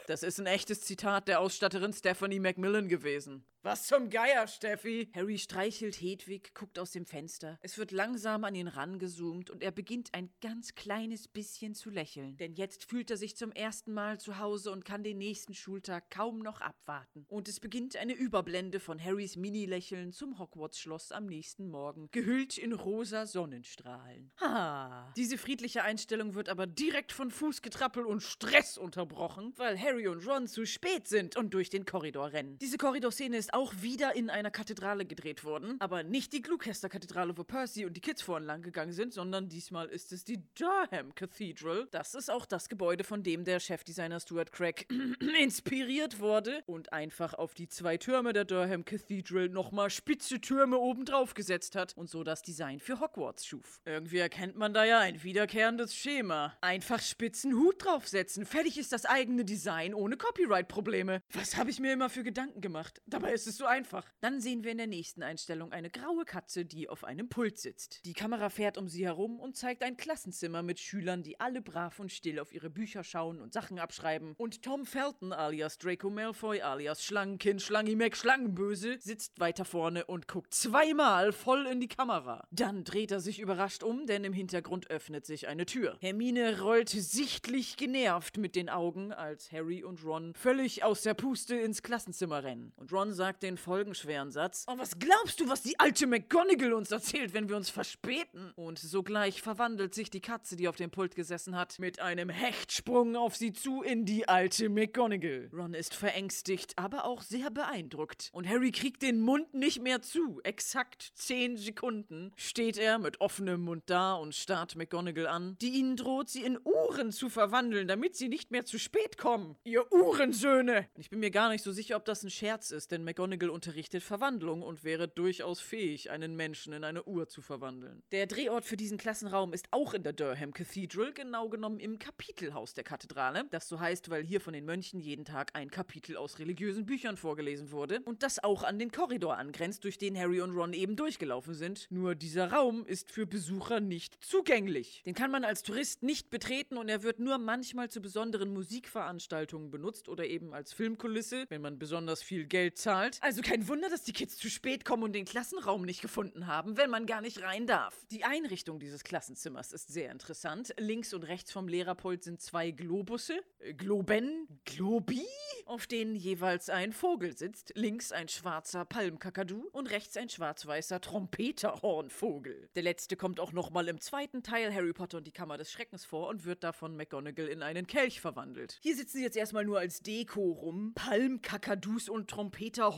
Das ist ein echtes Zitat der Ausstatterin Stephanie Macmillan gewesen. Was zum Geier, Steffi? Harry streichelt Hedwig, guckt aus dem Fenster. Es wird langsam an ihn rangezoomt und er beginnt ein ganz kleines bisschen zu lächeln. Denn jetzt fühlt er sich zum ersten Mal zu Hause und kann den nächsten Schultag kaum noch abwarten. Und es beginnt eine Überblende von Harrys Mini-Lächeln zum Hogwarts-Schloss am nächsten Morgen, gehüllt in rosa Sonnenstrahlen. Ha! Diese friedliche Einstellung wird aber direkt von Fußgetrappel und Stress unterbrochen, weil Harry und Ron zu spät sind und durch den Korridor rennen. Diese Korridorszene ist ist auch wieder in einer Kathedrale gedreht worden. Aber nicht die Gloucester-Kathedrale, wo Percy und die Kids vorhin lang gegangen sind, sondern diesmal ist es die Durham Cathedral. Das ist auch das Gebäude, von dem der Chefdesigner Stuart Craig inspiriert wurde und einfach auf die zwei Türme der Durham Cathedral nochmal spitze Türme obendrauf gesetzt hat und so das Design für Hogwarts schuf. Irgendwie erkennt man da ja ein wiederkehrendes Schema. Einfach spitzen Hut draufsetzen. Fertig ist das eigene Design ohne Copyright-Probleme. Was habe ich mir immer für Gedanken gemacht? Dabei ist es so einfach. Dann sehen wir in der nächsten Einstellung eine graue Katze, die auf einem Pult sitzt. Die Kamera fährt um sie herum und zeigt ein Klassenzimmer mit Schülern, die alle brav und still auf ihre Bücher schauen und Sachen abschreiben. Und Tom Felton alias Draco Malfoy alias Schlangenkind Schlangi Mac Schlangenböse sitzt weiter vorne und guckt zweimal voll in die Kamera. Dann dreht er sich überrascht um, denn im Hintergrund öffnet sich eine Tür. Hermine rollt sichtlich genervt mit den Augen, als Harry und Ron völlig aus der Puste ins Klassenzimmer rennen. Und Ron sagt den folgenschweren Satz: Oh, was glaubst du, was die alte McGonagall uns erzählt, wenn wir uns verspäten? Und sogleich verwandelt sich die Katze, die auf dem Pult gesessen hat, mit einem Hechtsprung auf sie zu in die alte McGonagall. Ron ist verängstigt, aber auch sehr beeindruckt. Und Harry kriegt den Mund nicht mehr zu. Exakt zehn Sekunden steht er mit offenem Mund da und starrt McGonagall an, die ihnen droht, sie in Uhren zu verwandeln, damit sie nicht mehr zu spät kommen. Ihr Uhrensöhne! Ich bin mir gar nicht so sicher, ob das ein Scherz ist, denn McGonagall unterrichtet Verwandlung und wäre durchaus fähig, einen Menschen in eine Uhr zu verwandeln. Der Drehort für diesen Klassenraum ist auch in der Durham Cathedral, genau genommen im Kapitelhaus der Kathedrale, das so heißt, weil hier von den Mönchen jeden Tag ein Kapitel aus religiösen Büchern vorgelesen wurde und das auch an den Korridor angrenzt, durch den Harry und Ron eben durchgelaufen sind. Nur dieser Raum ist für Besucher nicht zugänglich. Den kann man als Tourist nicht betreten und er wird nur manchmal zu besonderen Musikveranstaltungen benutzt oder eben als Filmkulisse, wenn man besonders viel Geld zahlt. Also kein Wunder, dass die Kids zu spät kommen und den Klassenraum nicht gefunden haben, wenn man gar nicht rein darf. Die Einrichtung dieses Klassenzimmers ist sehr interessant. Links und rechts vom Lehrerpult sind zwei Globusse, äh, Globen, Globi, auf denen jeweils ein Vogel sitzt. Links ein schwarzer Palmkakadu und rechts ein schwarz-weißer Trompeterhornvogel. Der letzte kommt auch nochmal im zweiten Teil Harry Potter und die Kammer des Schreckens vor und wird da von McGonagall in einen Kelch verwandelt. Hier sitzen sie jetzt erstmal nur als Deko rum. Palmkakadus und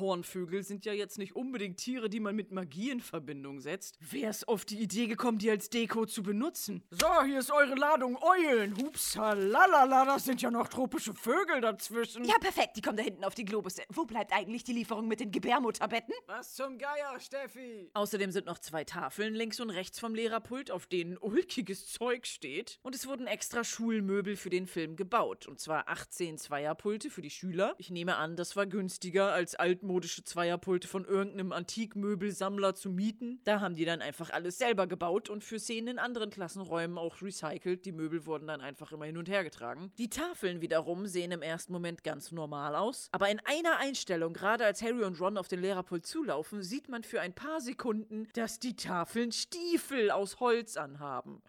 Trompeterhornvögel sind ja jetzt nicht unbedingt Tiere, die man mit Magie in Verbindung setzt. Wer ist auf die Idee gekommen, die als Deko zu benutzen? So, hier ist eure Ladung Eulen. Hupsalalala, das sind ja noch tropische Vögel dazwischen. Ja, perfekt, die kommen da hinten auf die Globus. Wo bleibt eigentlich die Lieferung mit den Gebärmutterbetten? Was zum Geier, Steffi? Außerdem sind noch zwei Tafeln links und rechts vom Lehrerpult, auf denen ulkiges Zeug steht. Und es wurden extra Schulmöbel für den Film gebaut. Und zwar 18 Zweierpulte für die Schüler. Ich nehme an, das war günstiger, als altmodische Zweierpulte von irgendeinem Antikmöbelsammler zu mieten. Da haben die dann einfach alles selber gebaut und für Szenen in anderen Klassenräumen auch recycelt. Die Möbel wurden dann einfach immer hin und her getragen. Die Tafeln wiederum sehen im ersten Moment ganz normal aus. Aber in einer Einstellung, gerade als Harry und Ron auf den Lehrerpult zulaufen, sieht man für ein paar Sekunden, dass die Tafeln Stiefel aus Holz anhaben.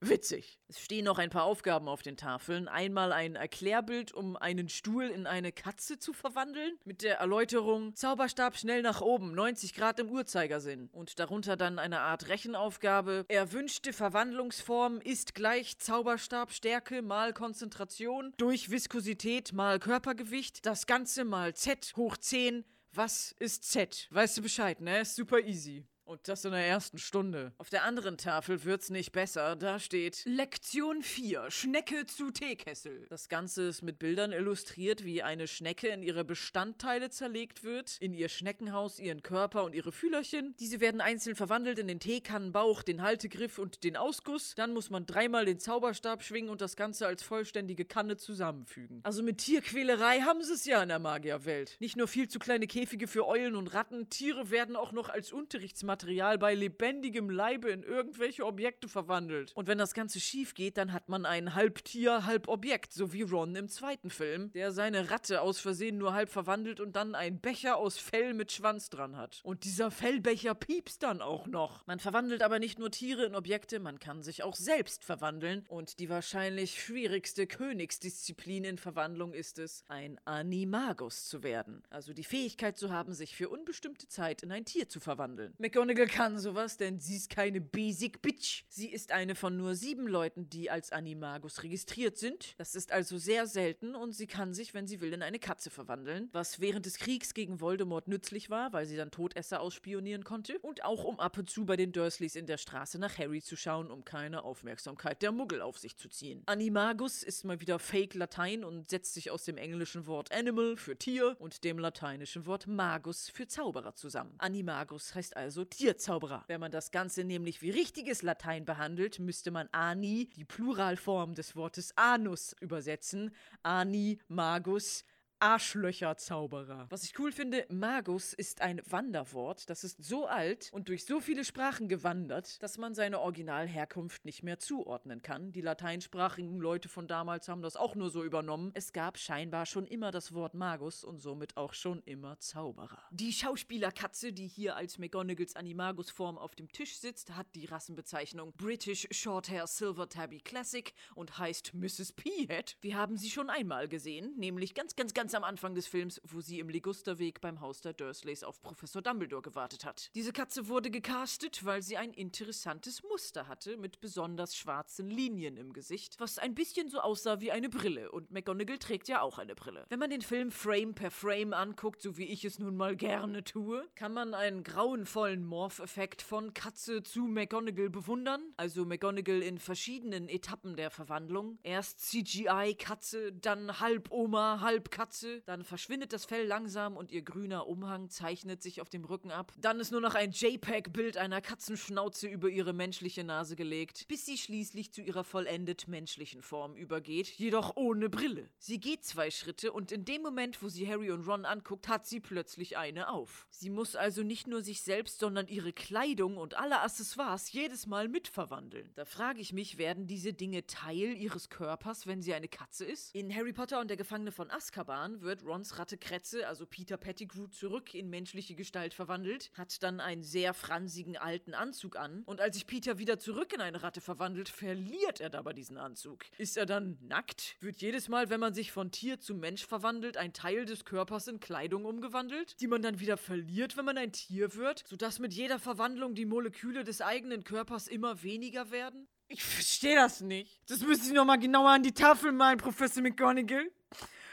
Witzig. Es stehen noch ein paar Aufgaben auf den Tafeln. Einmal ein Erklärbild, um einen Stuhl in eine Katze zu verwandeln. Mit der Erläuterung Zauberstab schnell nach oben, 90 Grad im Uhrzeigersinn. Und darunter dann eine Art Rechenaufgabe. Erwünschte Verwandlungsform ist gleich Zauberstabstärke mal Konzentration durch Viskosität mal Körpergewicht. Das Ganze mal Z hoch 10. Was ist Z? Weißt du Bescheid, ne? Super easy. Und das in der ersten Stunde. Auf der anderen Tafel wird's nicht besser. Da steht Lektion 4. Schnecke zu Teekessel. Das Ganze ist mit Bildern illustriert, wie eine Schnecke in ihre Bestandteile zerlegt wird. In ihr Schneckenhaus, ihren Körper und ihre Fühlerchen. Diese werden einzeln verwandelt in den Teekannenbauch, den Haltegriff und den Ausguss. Dann muss man dreimal den Zauberstab schwingen und das Ganze als vollständige Kanne zusammenfügen. Also mit Tierquälerei haben sie es ja in der Magierwelt. Nicht nur viel zu kleine Käfige für Eulen und Ratten, Tiere werden auch noch als Unterrichtsmaterial Material bei lebendigem Leibe in irgendwelche Objekte verwandelt. Und wenn das Ganze schief geht, dann hat man ein halb Tier, halb Objekt, so wie Ron im zweiten Film, der seine Ratte aus Versehen nur halb verwandelt und dann einen Becher aus Fell mit Schwanz dran hat. Und dieser Fellbecher piepst dann auch noch. Man verwandelt aber nicht nur Tiere in Objekte, man kann sich auch selbst verwandeln. Und die wahrscheinlich schwierigste Königsdisziplin in Verwandlung ist es, ein Animagus zu werden. Also die Fähigkeit zu haben, sich für unbestimmte Zeit in ein Tier zu verwandeln. McGonagall McGonagall kann sowas, denn sie ist keine Basic Bitch. Sie ist eine von nur sieben Leuten, die als Animagus registriert sind. Das ist also sehr selten und sie kann sich, wenn sie will, in eine Katze verwandeln, was während des Kriegs gegen Voldemort nützlich war, weil sie dann Todesser ausspionieren konnte und auch um ab und zu bei den Dursleys in der Straße nach Harry zu schauen, um keine Aufmerksamkeit der Muggel auf sich zu ziehen. Animagus ist mal wieder Fake Latein und setzt sich aus dem englischen Wort Animal für Tier und dem lateinischen Wort Magus für Zauberer zusammen. Animagus heißt also Tierzauberer. Wenn man das Ganze nämlich wie richtiges Latein behandelt, müsste man Ani, die Pluralform des Wortes Anus, übersetzen. Ani, Magus, Arschlöcherzauberer. Was ich cool finde, Magus ist ein Wanderwort. Das ist so alt und durch so viele Sprachen gewandert, dass man seine Originalherkunft nicht mehr zuordnen kann. Die lateinsprachigen Leute von damals haben das auch nur so übernommen. Es gab scheinbar schon immer das Wort Magus und somit auch schon immer Zauberer. Die Schauspielerkatze, die hier als McGonagalls Animagus-Form auf dem Tisch sitzt, hat die Rassenbezeichnung British Shorthair Silver Tabby Classic und heißt Mrs. Peahead. Wir haben sie schon einmal gesehen, nämlich ganz, ganz, ganz ganz am Anfang des Films, wo sie im Ligusterweg beim Haus der Dursleys auf Professor Dumbledore gewartet hat. Diese Katze wurde gecastet, weil sie ein interessantes Muster hatte mit besonders schwarzen Linien im Gesicht, was ein bisschen so aussah wie eine Brille und McGonagall trägt ja auch eine Brille. Wenn man den Film Frame per Frame anguckt, so wie ich es nun mal gerne tue, kann man einen grauenvollen Morph-Effekt von Katze zu McGonagall bewundern, also McGonagall in verschiedenen Etappen der Verwandlung. Erst CGI-Katze, dann halb Oma, halb Katze, Katze, dann verschwindet das Fell langsam und ihr grüner Umhang zeichnet sich auf dem Rücken ab. Dann ist nur noch ein JPEG-Bild einer Katzenschnauze über ihre menschliche Nase gelegt, bis sie schließlich zu ihrer vollendet menschlichen Form übergeht, jedoch ohne Brille. Sie geht zwei Schritte und in dem Moment, wo sie Harry und Ron anguckt, hat sie plötzlich eine auf. Sie muss also nicht nur sich selbst, sondern ihre Kleidung und alle Accessoires jedes Mal mitverwandeln. Da frage ich mich, werden diese Dinge Teil ihres Körpers, wenn sie eine Katze ist? In Harry Potter und der Gefangene von Azkaban Jahren wird Rons Ratte Kretze, also Peter Pettigrew, zurück in menschliche Gestalt verwandelt, hat dann einen sehr fransigen alten Anzug an und als sich Peter wieder zurück in eine Ratte verwandelt, verliert er dabei diesen Anzug. Ist er dann nackt? Wird jedes Mal, wenn man sich von Tier zu Mensch verwandelt, ein Teil des Körpers in Kleidung umgewandelt, die man dann wieder verliert, wenn man ein Tier wird, sodass mit jeder Verwandlung die Moleküle des eigenen Körpers immer weniger werden? Ich verstehe das nicht. Das müsste ich nochmal genauer an die Tafel malen, Professor McGonagall.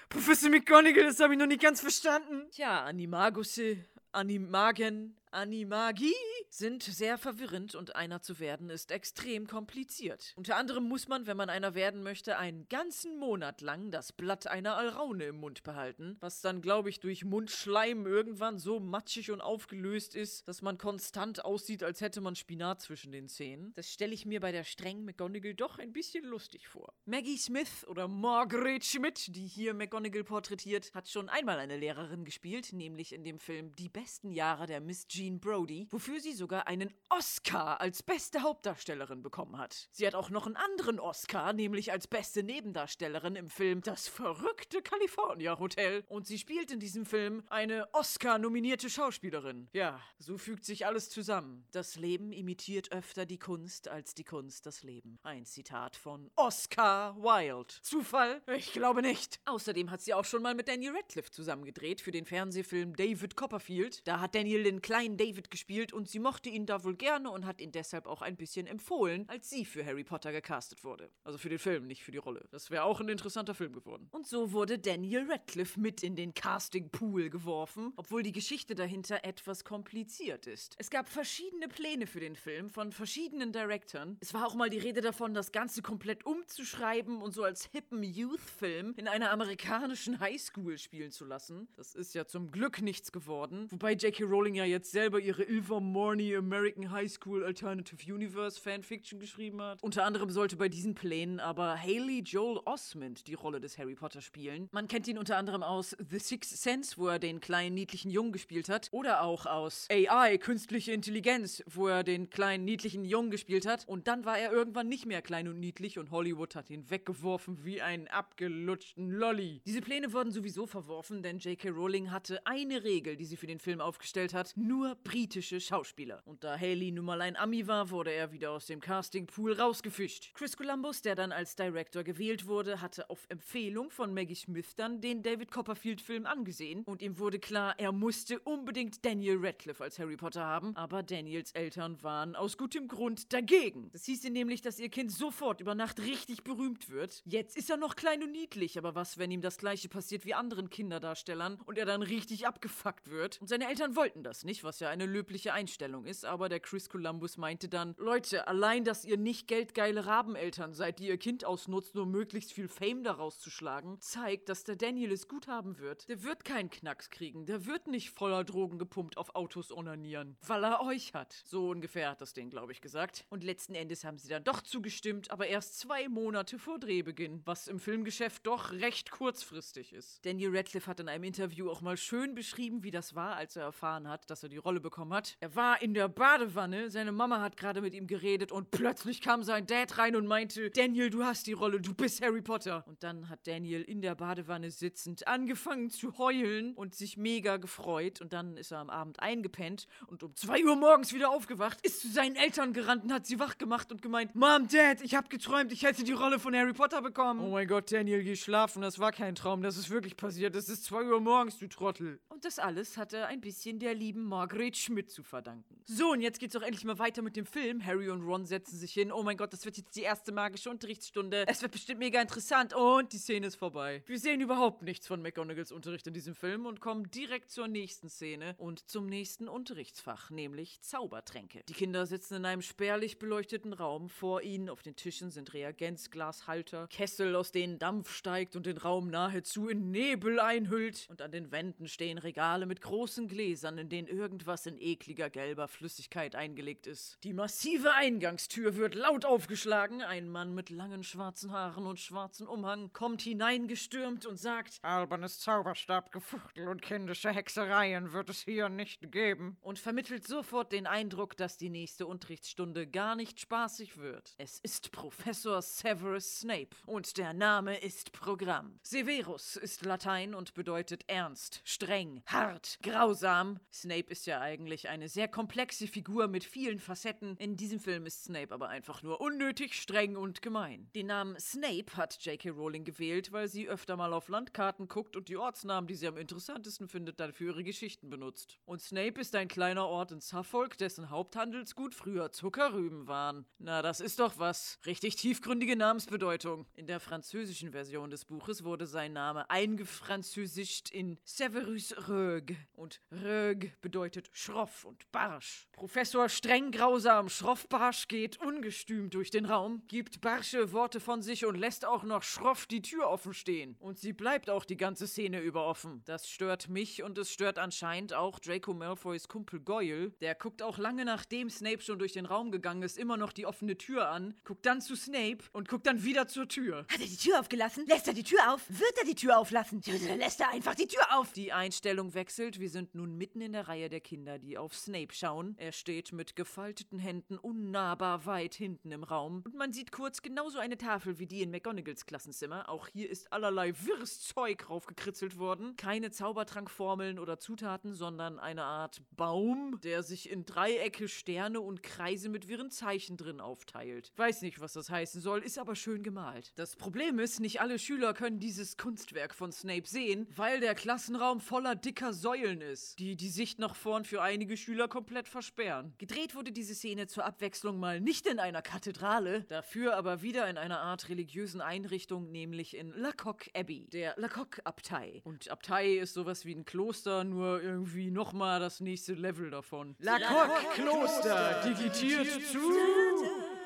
Professor McGonagall, das habe ich noch nicht ganz verstanden. Tja, Animagusse, Animagen, Animagie sind sehr verwirrend und einer zu werden ist extrem kompliziert. Unter anderem muss man, wenn man einer werden möchte, einen ganzen Monat lang das Blatt einer Alraune im Mund behalten, was dann, glaube ich, durch Mundschleim irgendwann so matschig und aufgelöst ist, dass man konstant aussieht, als hätte man Spinat zwischen den Zähnen. Das stelle ich mir bei der strengen McGonagall doch ein bisschen lustig vor. Maggie Smith oder Margaret Schmidt, die hier McGonagall porträtiert, hat schon einmal eine Lehrerin gespielt, nämlich in dem Film Die besten Jahre der Miss G Jean Brody, wofür sie sogar einen Oscar als beste Hauptdarstellerin bekommen hat. Sie hat auch noch einen anderen Oscar, nämlich als beste Nebendarstellerin im Film Das verrückte California Hotel. Und sie spielt in diesem Film eine Oscar-nominierte Schauspielerin. Ja, so fügt sich alles zusammen. Das Leben imitiert öfter die Kunst als die Kunst das Leben. Ein Zitat von Oscar Wilde. Zufall? Ich glaube nicht. Außerdem hat sie auch schon mal mit Daniel Radcliffe zusammengedreht für den Fernsehfilm David Copperfield. Da hat Daniel den kleinen David gespielt und sie mochte ihn da wohl gerne und hat ihn deshalb auch ein bisschen empfohlen, als sie für Harry Potter gecastet wurde. Also für den Film, nicht für die Rolle. Das wäre auch ein interessanter Film geworden. Und so wurde Daniel Radcliffe mit in den Casting-Pool geworfen, obwohl die Geschichte dahinter etwas kompliziert ist. Es gab verschiedene Pläne für den Film von verschiedenen Directoren. Es war auch mal die Rede davon, das Ganze komplett umzuschreiben und so als hippen Youth-Film in einer amerikanischen Highschool spielen zu lassen. Das ist ja zum Glück nichts geworden. Wobei J.K. Rowling ja jetzt selber ihre Ilvermorny American High School Alternative Universe Fanfiction geschrieben hat. Unter anderem sollte bei diesen Plänen aber Haley Joel Osment die Rolle des Harry Potter spielen. Man kennt ihn unter anderem aus The Sixth Sense, wo er den kleinen niedlichen Jungen gespielt hat, oder auch aus AI, künstliche Intelligenz, wo er den kleinen niedlichen Jungen gespielt hat. Und dann war er irgendwann nicht mehr klein und niedlich und Hollywood hat ihn weggeworfen wie einen abgelutschten Lolly. Diese Pläne wurden sowieso verworfen, denn J.K. Rowling hatte eine Regel, die sie für den Film aufgestellt hat. Nur nur britische Schauspieler. Und da Haley nun mal ein Ami war, wurde er wieder aus dem Castingpool rausgefischt. Chris Columbus, der dann als Director gewählt wurde, hatte auf Empfehlung von Maggie Smith dann den David Copperfield-Film angesehen und ihm wurde klar, er musste unbedingt Daniel Radcliffe als Harry Potter haben, aber Daniels Eltern waren aus gutem Grund dagegen. Das hieße nämlich, dass ihr Kind sofort über Nacht richtig berühmt wird. Jetzt ist er noch klein und niedlich, aber was, wenn ihm das gleiche passiert wie anderen Kinderdarstellern und er dann richtig abgefuckt wird? Und seine Eltern wollten das nicht, was ja eine löbliche Einstellung ist, aber der Chris Columbus meinte dann, Leute, allein, dass ihr nicht geldgeile Rabeneltern seid, die ihr Kind ausnutzt, nur möglichst viel Fame daraus zu schlagen, zeigt, dass der Daniel es gut haben wird. Der wird keinen Knacks kriegen, der wird nicht voller Drogen gepumpt auf Autos onanieren, weil er euch hat. So ungefähr hat das Ding, glaube ich, gesagt. Und letzten Endes haben sie dann doch zugestimmt, aber erst zwei Monate vor Drehbeginn, was im Filmgeschäft doch recht kurzfristig ist. Daniel Radcliffe hat in einem Interview auch mal schön beschrieben, wie das war, als er erfahren hat, dass er die Rolle bekommen hat. Er war in der Badewanne, seine Mama hat gerade mit ihm geredet und plötzlich kam sein Dad rein und meinte, Daniel, du hast die Rolle, du bist Harry Potter. Und dann hat Daniel in der Badewanne sitzend angefangen zu heulen und sich mega gefreut und dann ist er am Abend eingepennt und um zwei Uhr morgens wieder aufgewacht, ist zu seinen Eltern gerannt und hat sie wach gemacht und gemeint, Mom, Dad, ich hab geträumt, ich hätte die Rolle von Harry Potter bekommen. Oh mein Gott, Daniel, geh schlafen, das war kein Traum, das ist wirklich passiert, es ist zwei Uhr morgens, du Trottel. Und das alles hatte ein bisschen der lieben Margaret Schmidt zu verdanken. So, und jetzt geht's doch endlich mal weiter mit dem Film. Harry und Ron setzen sich hin. Oh mein Gott, das wird jetzt die erste magische Unterrichtsstunde. Es wird bestimmt mega interessant. Und die Szene ist vorbei. Wir sehen überhaupt nichts von McGonagalls Unterricht in diesem Film und kommen direkt zur nächsten Szene und zum nächsten Unterrichtsfach, nämlich Zaubertränke. Die Kinder sitzen in einem spärlich beleuchteten Raum. Vor ihnen auf den Tischen sind Reagenzglashalter, Kessel, aus denen Dampf steigt und den Raum nahezu in Nebel einhüllt. Und an den Wänden stehen Regale mit großen Gläsern, in denen irgendwas in ekliger gelber Flüssigkeit eingelegt ist. Die massive Eingangstür wird laut aufgeschlagen. Ein Mann mit langen schwarzen Haaren und schwarzen Umhang kommt hineingestürmt und sagt: Albernes Zauberstabgefuchtel und kindische Hexereien wird es hier nicht geben. Und vermittelt sofort den Eindruck, dass die nächste Unterrichtsstunde gar nicht spaßig wird. Es ist Professor Severus Snape und der Name ist Programm. Severus ist Latein und bedeutet ernst, streng, hart, grausam. Snape ist ja eigentlich eine sehr komplexe Figur mit vielen Facetten. In diesem Film ist Snape aber einfach nur unnötig, streng und gemein. Den Namen Snape hat J.K. Rowling gewählt, weil sie öfter mal auf Landkarten guckt und die Ortsnamen, die sie am interessantesten findet, dann für ihre Geschichten benutzt. Und Snape ist ein kleiner Ort in Suffolk, dessen Haupthandelsgut früher Zuckerrüben waren. Na, das ist doch was. Richtig tiefgründige Namensbedeutung. In der französischen Version des Buches wurde sein Name eingefranzösischt in Severus Roeg. Und Roeg bedeutet schroff und barsch. Professor streng grausam schroff barsch geht ungestüm durch den Raum, gibt barsche Worte von sich und lässt auch noch schroff die Tür offen stehen. Und sie bleibt auch die ganze Szene über offen. Das stört mich und es stört anscheinend auch Draco Malfoys Kumpel Goyle. Der guckt auch lange nachdem Snape schon durch den Raum gegangen ist, immer noch die offene Tür an, guckt dann zu Snape und guckt dann wieder zur Tür. Hat er die Tür aufgelassen? Lässt er die Tür auf? Wird er die Tür auflassen? Oder lässt er einfach die Tür auf? Die Einstellung wechselt. Wir sind nun mitten in der Reihe der Kinder, die auf Snape schauen. Er steht mit gefalteten Händen unnahbar weit hinten im Raum. Und man sieht kurz genauso eine Tafel wie die in McGonagalls Klassenzimmer. Auch hier ist allerlei wirres Zeug raufgekritzelt worden. Keine Zaubertrankformeln oder Zutaten, sondern eine Art Baum, der sich in Dreiecke, Sterne und Kreise mit wirren Zeichen drin aufteilt. Weiß nicht, was das heißen soll, ist aber schön gemalt. Das Problem ist, nicht alle Schüler können dieses Kunstwerk von Snape sehen, weil der Klassenraum voller dicker Säulen ist, die die Sicht nach vorn für einige Schüler komplett versperren. Gedreht wurde diese Szene zur Abwechslung mal nicht in einer Kathedrale, dafür aber wieder in einer Art religiösen Einrichtung, nämlich in Lacock Abbey, der Lacock-Abtei. Und Abtei ist sowas wie ein Kloster, nur irgendwie nochmal das nächste Level davon. Lacock-Kloster, digitiert zu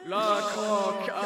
Lacock-Abtei.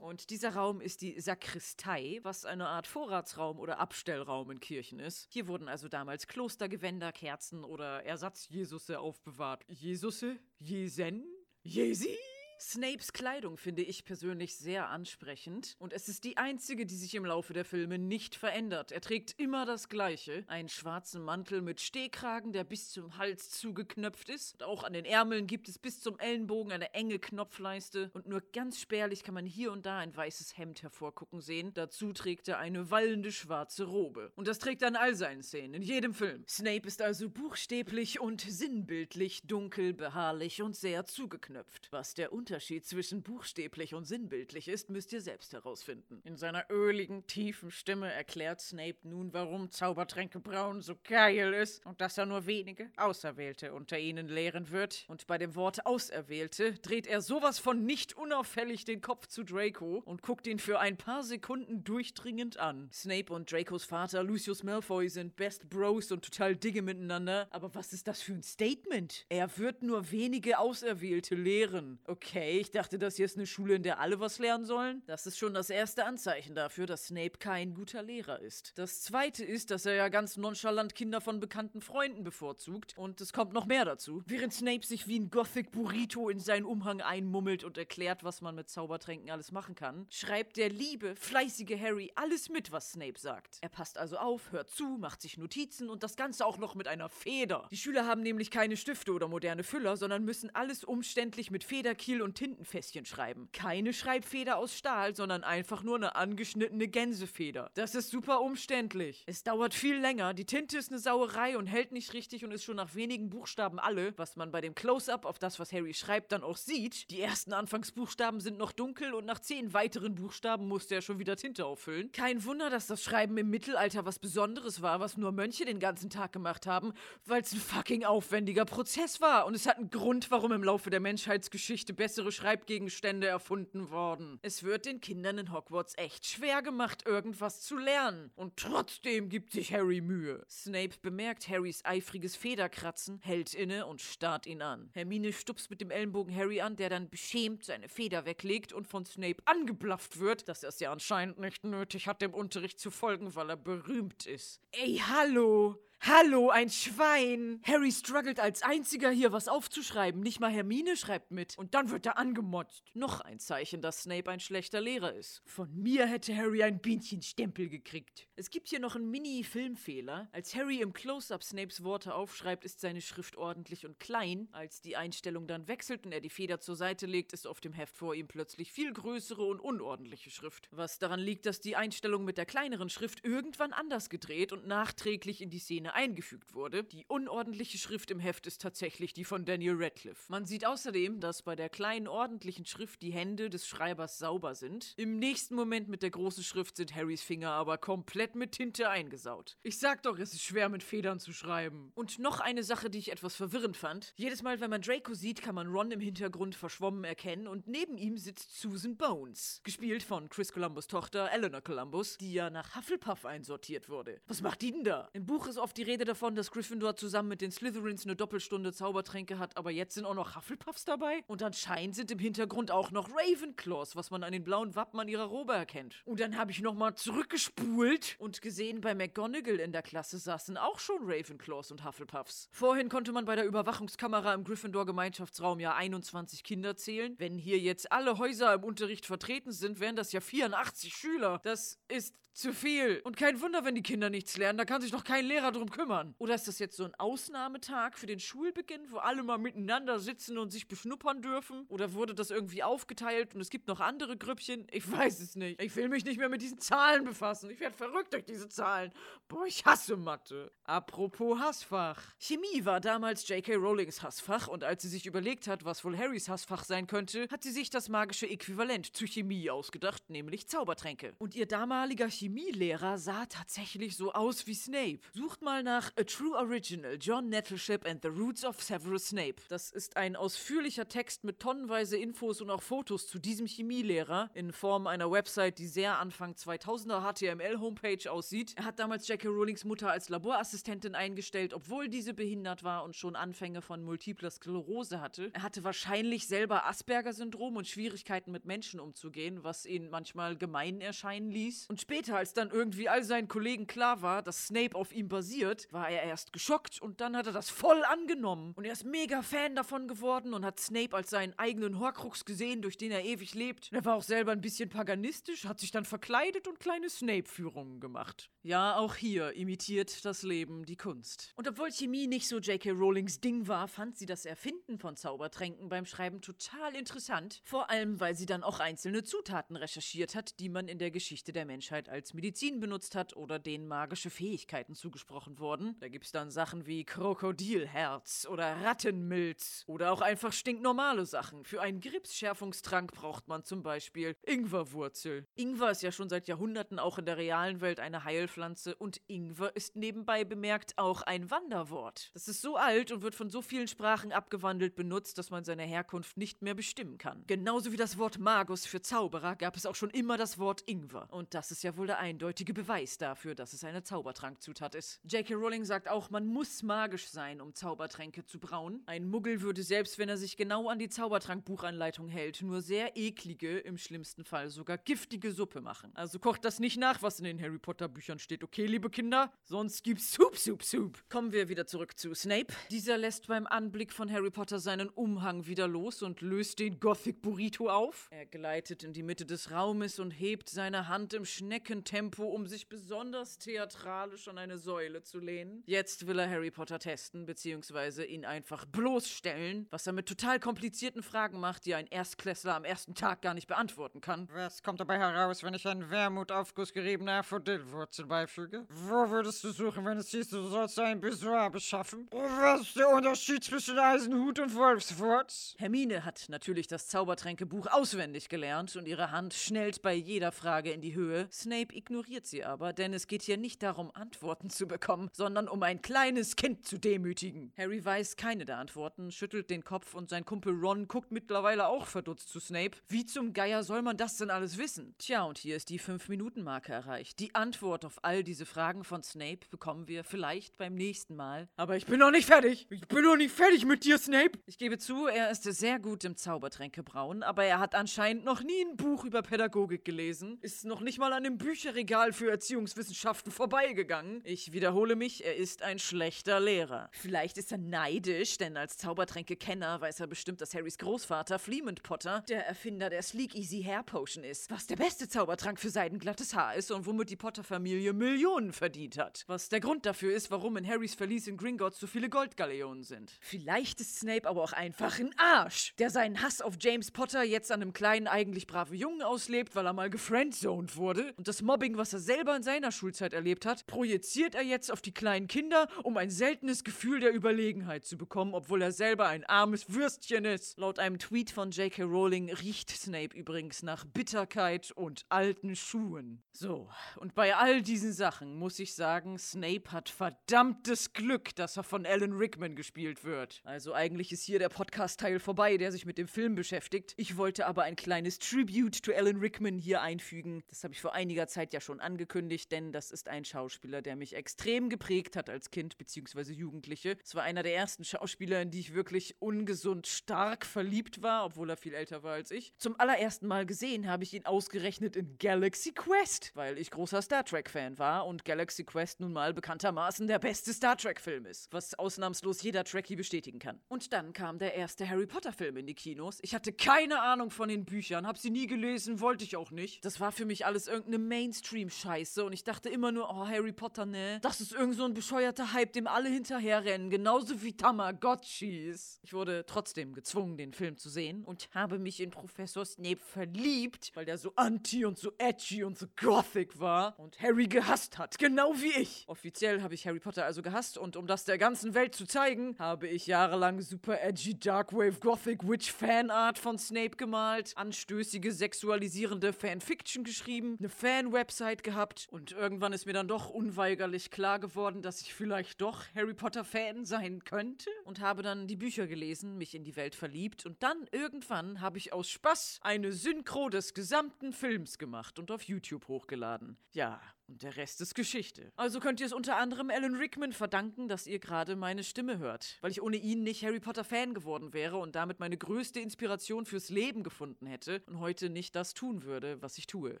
Und dieser Raum ist die Sakristei, was eine Art Vorratsraum oder Abstellraum in Kirchen ist. Hier wurden also damals Klostergewänder, Kerzen oder Ersatz-Jesusse aufbewahrt. Jesusse? Jesen? Jesi? Snapes Kleidung finde ich persönlich sehr ansprechend und es ist die einzige, die sich im Laufe der Filme nicht verändert. Er trägt immer das Gleiche. Einen schwarzen Mantel mit Stehkragen, der bis zum Hals zugeknöpft ist. Und auch an den Ärmeln gibt es bis zum Ellenbogen eine enge Knopfleiste und nur ganz spärlich kann man hier und da ein weißes Hemd hervorgucken sehen. Dazu trägt er eine wallende schwarze Robe. Und das trägt er in all seinen Szenen, in jedem Film. Snape ist also buchstäblich und sinnbildlich dunkel, behaarlich und sehr zugeknöpft. Was der Unterschied Unterschied zwischen buchstäblich und sinnbildlich ist, müsst ihr selbst herausfinden. In seiner öligen, tiefen Stimme erklärt Snape nun, warum Zaubertränke braun so geil ist und dass er nur wenige Auserwählte unter ihnen lehren wird. Und bei dem Wort Auserwählte dreht er sowas von nicht unauffällig den Kopf zu Draco und guckt ihn für ein paar Sekunden durchdringend an. Snape und Dracos Vater Lucius Malfoy sind Best Bros und total digge miteinander. Aber was ist das für ein Statement? Er wird nur wenige Auserwählte lehren. Okay okay, ich dachte, das hier ist eine Schule, in der alle was lernen sollen. Das ist schon das erste Anzeichen dafür, dass Snape kein guter Lehrer ist. Das zweite ist, dass er ja ganz nonchalant Kinder von bekannten Freunden bevorzugt. Und es kommt noch mehr dazu. Während Snape sich wie ein Gothic Burrito in seinen Umhang einmummelt und erklärt, was man mit Zaubertränken alles machen kann, schreibt der liebe, fleißige Harry alles mit, was Snape sagt. Er passt also auf, hört zu, macht sich Notizen und das Ganze auch noch mit einer Feder. Die Schüler haben nämlich keine Stifte oder moderne Füller, sondern müssen alles umständlich mit Federkiel und Tintenfässchen schreiben. Keine Schreibfeder aus Stahl, sondern einfach nur eine angeschnittene Gänsefeder. Das ist super umständlich. Es dauert viel länger, die Tinte ist eine Sauerei und hält nicht richtig und ist schon nach wenigen Buchstaben alle, was man bei dem Close-up auf das, was Harry schreibt, dann auch sieht. Die ersten Anfangsbuchstaben sind noch dunkel und nach zehn weiteren Buchstaben musste er schon wieder Tinte auffüllen. Kein Wunder, dass das Schreiben im Mittelalter was Besonderes war, was nur Mönche den ganzen Tag gemacht haben, weil es ein fucking aufwendiger Prozess war. Und es hat einen Grund, warum im Laufe der Menschheitsgeschichte bessere bessere Schreibgegenstände erfunden worden. Es wird den Kindern in Hogwarts echt schwer gemacht, irgendwas zu lernen. Und trotzdem gibt sich Harry Mühe. Snape bemerkt Harrys eifriges Federkratzen, hält inne und starrt ihn an. Hermine stupst mit dem Ellenbogen Harry an, der dann beschämt seine Feder weglegt und von Snape angeblafft wird, dass er es ja anscheinend nicht nötig hat, dem Unterricht zu folgen, weil er berühmt ist. Ey, hallo! Hallo, ein Schwein! Harry struggelt als einziger hier was aufzuschreiben. Nicht mal Hermine schreibt mit. Und dann wird er angemotzt. Noch ein Zeichen, dass Snape ein schlechter Lehrer ist. Von mir hätte Harry ein Bienchenstempel gekriegt. Es gibt hier noch einen Mini-Filmfehler. Als Harry im Close-Up Snapes Worte aufschreibt, ist seine Schrift ordentlich und klein. Als die Einstellung dann wechselt und er die Feder zur Seite legt, ist auf dem Heft vor ihm plötzlich viel größere und unordentliche Schrift. Was daran liegt, dass die Einstellung mit der kleineren Schrift irgendwann anders gedreht und nachträglich in die Szene eingefügt wurde. Die unordentliche Schrift im Heft ist tatsächlich die von Daniel Radcliffe. Man sieht außerdem, dass bei der kleinen ordentlichen Schrift die Hände des Schreibers sauber sind. Im nächsten Moment mit der großen Schrift sind Harrys Finger aber komplett mit Tinte eingesaut. Ich sag doch, es ist schwer mit Federn zu schreiben. Und noch eine Sache, die ich etwas verwirrend fand. Jedes Mal, wenn man Draco sieht, kann man Ron im Hintergrund verschwommen erkennen und neben ihm sitzt Susan Bones, gespielt von Chris Columbus Tochter Eleanor Columbus, die ja nach Hufflepuff einsortiert wurde. Was macht die denn da? Im Buch ist oft die die Rede davon, dass Gryffindor zusammen mit den Slytherins eine Doppelstunde Zaubertränke hat, aber jetzt sind auch noch Hufflepuffs dabei. Und anscheinend sind im Hintergrund auch noch Ravenclaws, was man an den blauen Wappen an ihrer Robe erkennt. Und dann habe ich nochmal zurückgespult und gesehen, bei McGonagall in der Klasse saßen auch schon Ravenclaws und Hufflepuffs. Vorhin konnte man bei der Überwachungskamera im Gryffindor-Gemeinschaftsraum ja 21 Kinder zählen. Wenn hier jetzt alle Häuser im Unterricht vertreten sind, wären das ja 84 Schüler. Das ist zu viel. Und kein Wunder, wenn die Kinder nichts lernen, da kann sich doch kein Lehrer drum kümmern. Oder ist das jetzt so ein Ausnahmetag für den Schulbeginn, wo alle mal miteinander sitzen und sich beschnuppern dürfen? Oder wurde das irgendwie aufgeteilt und es gibt noch andere Grüppchen? Ich weiß es nicht. Ich will mich nicht mehr mit diesen Zahlen befassen. Ich werde verrückt durch diese Zahlen. Boah, ich hasse Mathe. Apropos Hassfach. Chemie war damals J.K. Rowlings Hassfach und als sie sich überlegt hat, was wohl Harrys Hassfach sein könnte, hat sie sich das magische Äquivalent zu Chemie ausgedacht, nämlich Zaubertränke. Und ihr damaliger Chemielehrer sah tatsächlich so aus wie Snape. Sucht mal nach A True Original, John Nettleship and the Roots of Severus Snape. Das ist ein ausführlicher Text mit tonnenweise Infos und auch Fotos zu diesem Chemielehrer in Form einer Website, die sehr Anfang 2000er HTML-Homepage aussieht. Er hat damals J.K. Rowlings Mutter als Laborassistentin eingestellt, obwohl diese behindert war und schon Anfänge von multipler Sklerose hatte. Er hatte wahrscheinlich selber Asperger-Syndrom und Schwierigkeiten mit Menschen umzugehen, was ihn manchmal gemein erscheinen ließ. Und später, als dann irgendwie all seinen Kollegen klar war, dass Snape auf ihm basiert, passiert, war er erst geschockt und dann hat er das voll angenommen. Und er ist mega Fan davon geworden und hat Snape als seinen eigenen Horcrux gesehen, durch den er ewig lebt. Er war auch selber ein bisschen paganistisch, hat sich dann verkleidet und kleine Snape-Führungen gemacht. Ja, auch hier imitiert das Leben die Kunst. Und obwohl Chemie nicht so J.K. Rowlings Ding war, fand sie das Erfinden von Zaubertränken beim Schreiben total interessant. Vor allem, weil sie dann auch einzelne Zutaten recherchiert hat, die man in der Geschichte der Menschheit als Medizin benutzt hat oder denen magische Fähigkeiten zugesprochen wurden. Da gibt's dann Sachen wie Krokodilherz oder Rattenmilz oder auch einfach stinknormale Sachen. Für einen Gripsschärfungstrank braucht man zum Beispiel Ingwerwurzel. Ingwer ist ja schon seit Jahrhunderten auch in der realen Welt eine Heilpflanze und Ingwer ist nebenbei bemerkt auch ein Wanderwort. Das ist so alt und wird von so vielen Sprachen abgewandelt benutzt, dass man seine Herkunft nicht mehr bestimmen kann. Genauso wie das Wort Magus für Zauberer gab es auch schon immer das Wort Ingwer. Und das ist ja wohl der eindeutige Beweis dafür, dass es eine Zaubertrankzutat ist. J.K. Rowling sagt auch, man muss magisch sein, um Zaubertränke zu brauen. Ein Muggel würde selbst, wenn er sich genau an die Zaubertrankbuchanleitung hält, nur sehr eklige, im schlimmsten Fall sogar giftige Suppe machen. Also kocht das nicht nach, was in den Harry Potter Büchern steht, okay, liebe Kinder? Sonst gibt's Soup, Soup, Soup. Kommen wir wieder zurück zu Snape. Dieser lässt beim Anblick von Harry Potter seinen Umhang wieder los und löst den Gothic Burrito auf. Er gleitet in die Mitte des Raumes und hebt seine Hand im Schneckentempo, um sich besonders theatralisch an eine Säule zu lehnen. Jetzt will er Harry Potter testen, beziehungsweise ihn einfach bloßstellen, was er mit total komplizierten Fragen macht, die ein Erstklässler am ersten Tag gar nicht beantworten kann. Was kommt dabei heraus, wenn ich einen Wermutaufguss geriebener Aphrodillwurzel beifüge? Wo würdest du suchen, wenn es hieß, du sollst ein Besoir beschaffen? Was ist der Unterschied zwischen Eisenhut und Wolfswurz? Hermine hat natürlich das Zaubertränkebuch auswendig gelernt und ihre Hand schnellt bei jeder Frage in die Höhe. Snape ignoriert sie aber, denn es geht hier nicht darum, Antworten zu bekommen, sondern um ein kleines Kind zu demütigen. Harry weiß keine der Antworten, schüttelt den Kopf und sein Kumpel Ron guckt mittlerweile auch verdutzt zu Snape. Wie zum Geier soll man das denn alles wissen? Tja, und hier ist die 5-Minuten-Marke erreicht. Die Antwort auf all diese Fragen von Snape bekommen wir vielleicht beim nächsten Mal. Aber ich bin noch nicht fertig. Ich bin noch nicht fertig mit dir, Snape. Ich gebe zu, er ist sehr gut im Zaubertränkebrauen, aber er hat anscheinend noch nie ein Buch über Pädagogik gelesen, ist noch nicht mal an dem Bücherregal für Erziehungswissenschaften vorbeigegangen. Ich wiederhole mich, er ist ein schlechter Lehrer. Vielleicht ist er neidisch, denn als Zaubertränke-Kenner weiß er bestimmt, dass Harrys Großvater Fleemont Potter der Erfinder der Sleek Easy Hair Potion ist, was der beste Zaubertrank für seidenglattes Haar ist und womit die Potter-Familie Millionen verdient hat. Was der Grund dafür ist, warum in Harrys Verlies in Gringotts so viele Goldgaleonen sind. Vielleicht ist Snape aber auch einfach ein Arsch, der seinen Hass auf James Potter jetzt an einem kleinen, eigentlich braven Jungen auslebt, weil er mal gefriendzoned wurde. Und das Mobbing, was er selber in seiner Schulzeit erlebt hat, projiziert er jetzt auf die kleinen Kinder, um ein seltenes Gefühl der Überlegenheit zu bekommen, obwohl er selber ein armes Würstchen ist. Laut einem Tweet von J.K. Rowling riecht Snape übrigens nach Bitterkeit und alten Schuhen. So, und bei all diesen Sachen muss ich sagen, Snape hat verdammtes Glück, dass er von Alan Rickman gespielt wird. Also eigentlich ist hier der Podcast-Teil vorbei, der sich mit dem Film beschäftigt. Ich wollte aber ein kleines Tribute to Alan Rickman hier einfügen. Das habe ich vor einiger Zeit ja schon angekündigt, denn das ist ein Schauspieler, der mich extrem geprägt hat als Kind bzw. Jugendliche. Es war einer der ersten Schauspieler, in die ich wirklich ungesund stark verliebt war, obwohl er viel älter war als ich. Zum allerersten Mal gesehen habe ich ihn ausgerechnet in Galaxy Quest, weil ich großer Star Trek-Fan war und Galaxy Quest nun mal bekanntermaßen der beste Star Trek-Film ist, was ausnahmslos jeder Trekkie bestätigen kann. Und dann kam der erste Harry Potter-Film in die Kinos. Ich hatte keine Ahnung von den Büchern, habe sie nie gelesen, wollte ich auch nicht. Das war für mich alles irgendeine Mainstream-Scheiße und ich dachte immer nur, oh, Harry Potter, ne? Das ist irgend so ein bescheuerter Hype, dem alle hinterherrennen, genauso wie Tamagotchis. Ich wurde trotzdem gezwungen, den Film zu sehen und habe mich in Professor Snape verliebt, weil der so anti und so edgy und so gothic war und Harry gehasst hat, genau wie ich. Offiziell habe ich Harry Potter also gehasst und um das der ganzen Welt zu zeigen, habe ich jahrelang super edgy Darkwave Gothic Witch Fanart von Snape gemalt, anstößige sexualisierende Fanfiction geschrieben, eine Fan-Website gehabt und irgendwann ist mir dann doch unweigerlich klar geworden, dass ich vielleicht doch Harry Potter Fan sein könnte und habe dann die Bücher gelesen, mich in die Welt verliebt und dann irgendwann habe ich aus Spaß eine Synchro des gesamten Films gemacht und auf YouTube hochgeladen. Ja, und der Rest ist Geschichte. Also könnt ihr es unter anderem Alan Rickman verdanken, dass ihr gerade meine Stimme hört. Weil ich ohne ihn nicht Harry Potter Fan geworden wäre und damit meine größte Inspiration fürs Leben gefunden hätte und heute nicht das tun würde, was ich tue.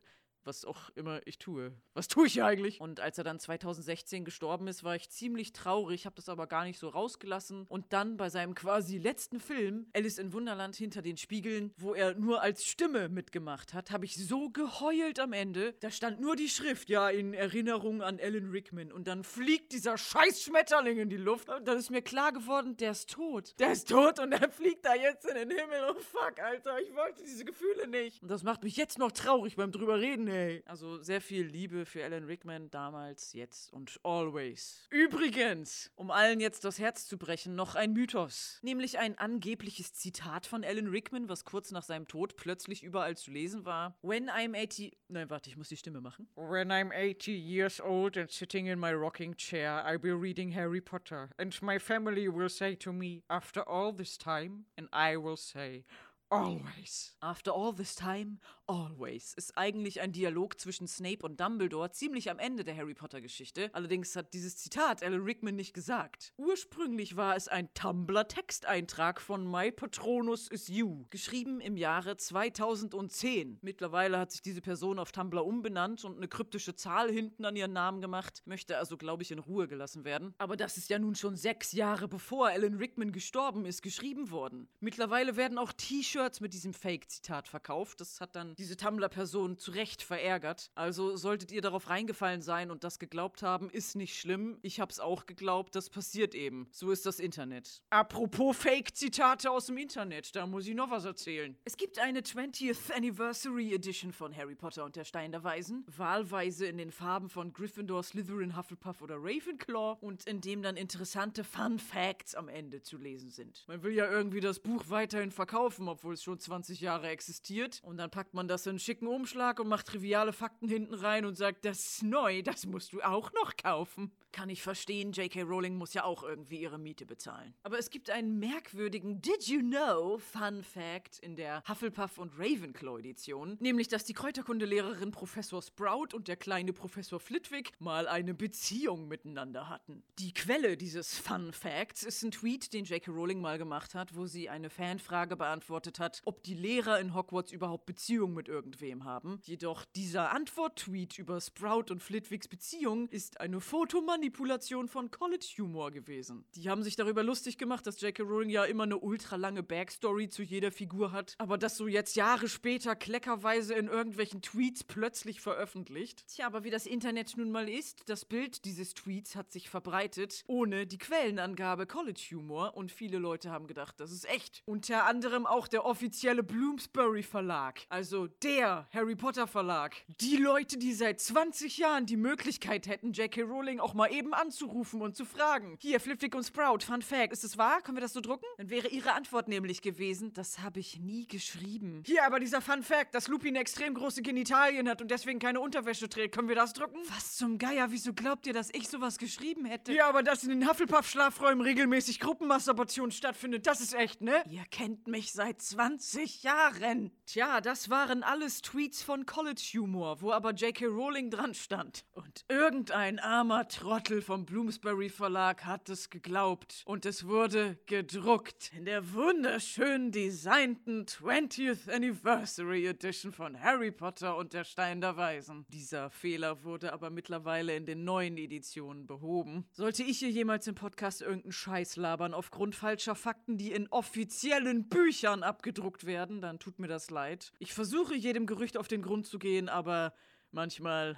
Was auch immer ich tue. Was tue ich hier eigentlich? Und als er dann 2016 gestorben ist, war ich ziemlich traurig, habe das aber gar nicht so rausgelassen. Und dann bei seinem quasi letzten Film, Alice in Wunderland hinter den Spiegeln, wo er nur als Stimme mitgemacht hat, habe ich so geheult am Ende. Da stand nur die Schrift, ja, in Erinnerung an Alan Rickman. Und dann fliegt dieser scheiß Schmetterling in die Luft. Und dann ist mir klar geworden, der ist tot. Der ist tot und er fliegt da jetzt in den Himmel. Oh fuck, Alter, ich wollte diese Gefühle nicht. Und das macht mich jetzt noch traurig beim drüber reden, ey. Also sehr viel Liebe für Alan Rickman damals, jetzt und always. Übrigens, um allen jetzt das Herz zu brechen, noch ein Mythos. Nämlich ein angebliches Zitat von Alan Rickman, was kurz nach seinem Tod plötzlich überall zu lesen war. When I'm 80. Nein, warte, ich muss die Stimme machen. When I'm 80 years old and sitting in my rocking chair, I'll be reading Harry Potter. And my family will say to me, after all this time, and I will say, always. After all this time, always ist eigentlich ein Dialog zwischen Snape und Dumbledore ziemlich am Ende der Harry Potter Geschichte. Allerdings hat dieses Zitat Alan Rickman nicht gesagt. Ursprünglich war es ein Tumblr-Texteintrag von My Patronus is You, geschrieben im Jahre 2010. Mittlerweile hat sich diese Person auf Tumblr umbenannt und eine kryptische Zahl hinten an ihren Namen gemacht, möchte also, glaube ich, in Ruhe gelassen werden. Aber das ist ja nun schon sechs Jahre bevor Alan Rickman gestorben ist, geschrieben worden. Mittlerweile werden auch T-Shirts mit diesem Fake-Zitat verkauft. Das hat dann diese Tumblr-Person zu Recht verärgert. Also solltet ihr darauf reingefallen sein und das geglaubt haben, ist nicht schlimm. Ich hab's auch geglaubt, das passiert eben. So ist das Internet. Apropos Fake-Zitate aus dem Internet, da muss ich noch was erzählen. Es gibt eine 20th Anniversary Edition von Harry Potter und der Stein der Weisen, wahlweise in den Farben von Gryffindor, Slytherin, Hufflepuff oder Ravenclaw und in dem dann interessante Fun Facts am Ende zu lesen sind. Man will ja irgendwie das Buch weiterhin verkaufen, obwohl es schon 20 Jahre existiert und dann packt man das in einen schicken Umschlag und macht triviale Fakten hinten rein und sagt, das ist neu, das musst du auch noch kaufen. Kann ich verstehen, J.K. Rowling muss ja auch irgendwie ihre Miete bezahlen. Aber es gibt einen merkwürdigen Did You Know Fun Fact in der Hufflepuff und Ravenclaw Edition, nämlich dass die Kräuterkundelehrerin Professor Sprout und der kleine Professor Flitwick mal eine Beziehung miteinander hatten. Die Quelle dieses Fun Facts ist ein Tweet, den J.K. Rowling mal gemacht hat, wo sie eine Fanfrage beantwortet hat, ob die Lehrer in Hogwarts überhaupt Beziehung mit irgendwem haben. Jedoch dieser Antwort-Tweet über Sprout und Flitwicks Beziehung ist eine Fotomanipulation von College-Humor gewesen. Die haben sich darüber lustig gemacht, dass J.K. Rowling ja immer eine ultralange Backstory zu jeder Figur hat, aber das so jetzt Jahre später kleckerweise in irgendwelchen Tweets plötzlich veröffentlicht. Tja, aber wie das Internet nun mal ist, das Bild dieses Tweets hat sich verbreitet, ohne die Quellenangabe College-Humor und viele Leute haben gedacht, das ist echt. Unter anderem auch der offizielle Bloomsbury Verlag, also der Harry Potter Verlag. Die Leute, die seit 20 Jahren die Möglichkeit hätten, J.K. Rowling auch mal eben anzurufen und zu fragen. Hier, Flipwick und Sprout, Fun Fact, ist es wahr? Können wir das so drucken? Dann wäre ihre Antwort nämlich gewesen, das habe ich nie geschrieben. Hier, aber dieser Fun Fact, dass Lupin extrem große Genitalien hat und deswegen keine Unterwäsche trägt, können wir das drucken? Was zum Geier, wieso glaubt ihr, dass ich sowas geschrieben hätte? Ja, aber dass in den Hufflepuff-Schlafräumen regelmäßig Gruppenmasturbation stattfindet, das ist echt, ne? Ihr kennt mich seit 20 Jahren. Tja, das waren alles Tweets von College Humor, wo aber J.K. Rowling dran stand. Und irgendein armer Trottel vom Bloomsbury Verlag hat es geglaubt. Und es wurde gedruckt in der wunderschön designten 20th Anniversary Edition von Harry Potter und der Stein der Weisen. Dieser Fehler wurde aber mittlerweile in den neuen Editionen behoben. Sollte ich hier jemals im Podcast irgendeinen Scheiß labern aufgrund falscher Fakten, die in offiziellen Büchern abgedruckt werden, dann tut mir das leid. Ich versuche jedem Gerücht auf den Grund zu gehen, aber manchmal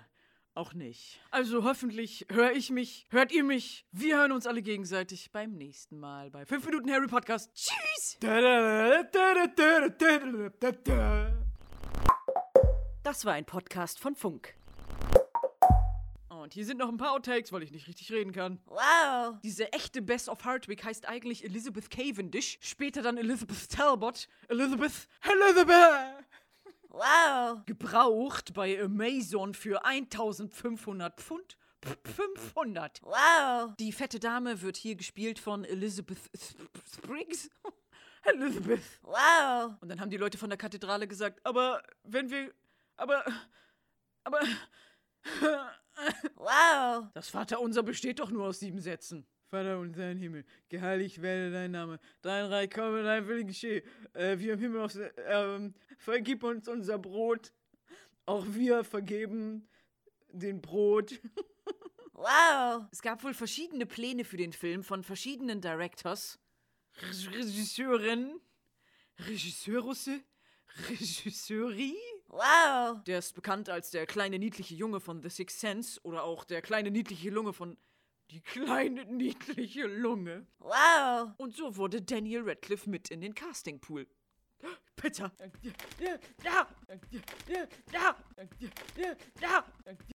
auch nicht. Also hoffentlich höre ich mich, hört ihr mich. Wir hören uns alle gegenseitig beim nächsten Mal bei 5 Minuten Harry Podcast. Tschüss! Das war ein Podcast von Funk. Und hier sind noch ein paar Outtakes, weil ich nicht richtig reden kann. Wow. Diese echte Bess of Hardwick heißt eigentlich Elizabeth Cavendish, später dann Elizabeth Talbot. Elizabeth, Elizabeth! Wow. Gebraucht bei Amazon für 1500 Pfund. P- 500. Wow. Die fette Dame wird hier gespielt von Elizabeth Sp- Spriggs. Elizabeth. Wow. Und dann haben die Leute von der Kathedrale gesagt, aber wenn wir. Aber. Aber. Wow. Das Vaterunser besteht doch nur aus sieben Sätzen. Vater unser im Himmel, geheiligt werde dein Name, dein Reich komme, dein Wille geschehe, äh, wie im Himmel auf, ähm, vergib uns unser Brot Auch wir vergeben den Brot. Wow. Es gab wohl verschiedene Pläne für den Film von verschiedenen Directors, Regisseuren, Regisseurrusse, Regisseuri. Wow. Der ist bekannt als der kleine niedliche Junge von The Sixth Sense oder auch der kleine niedliche Lunge von Die kleine niedliche Lunge. Wow. Und so wurde Daniel Radcliffe mit in den Castingpool. Peter. Ja, ja, ja, ja, ja, ja.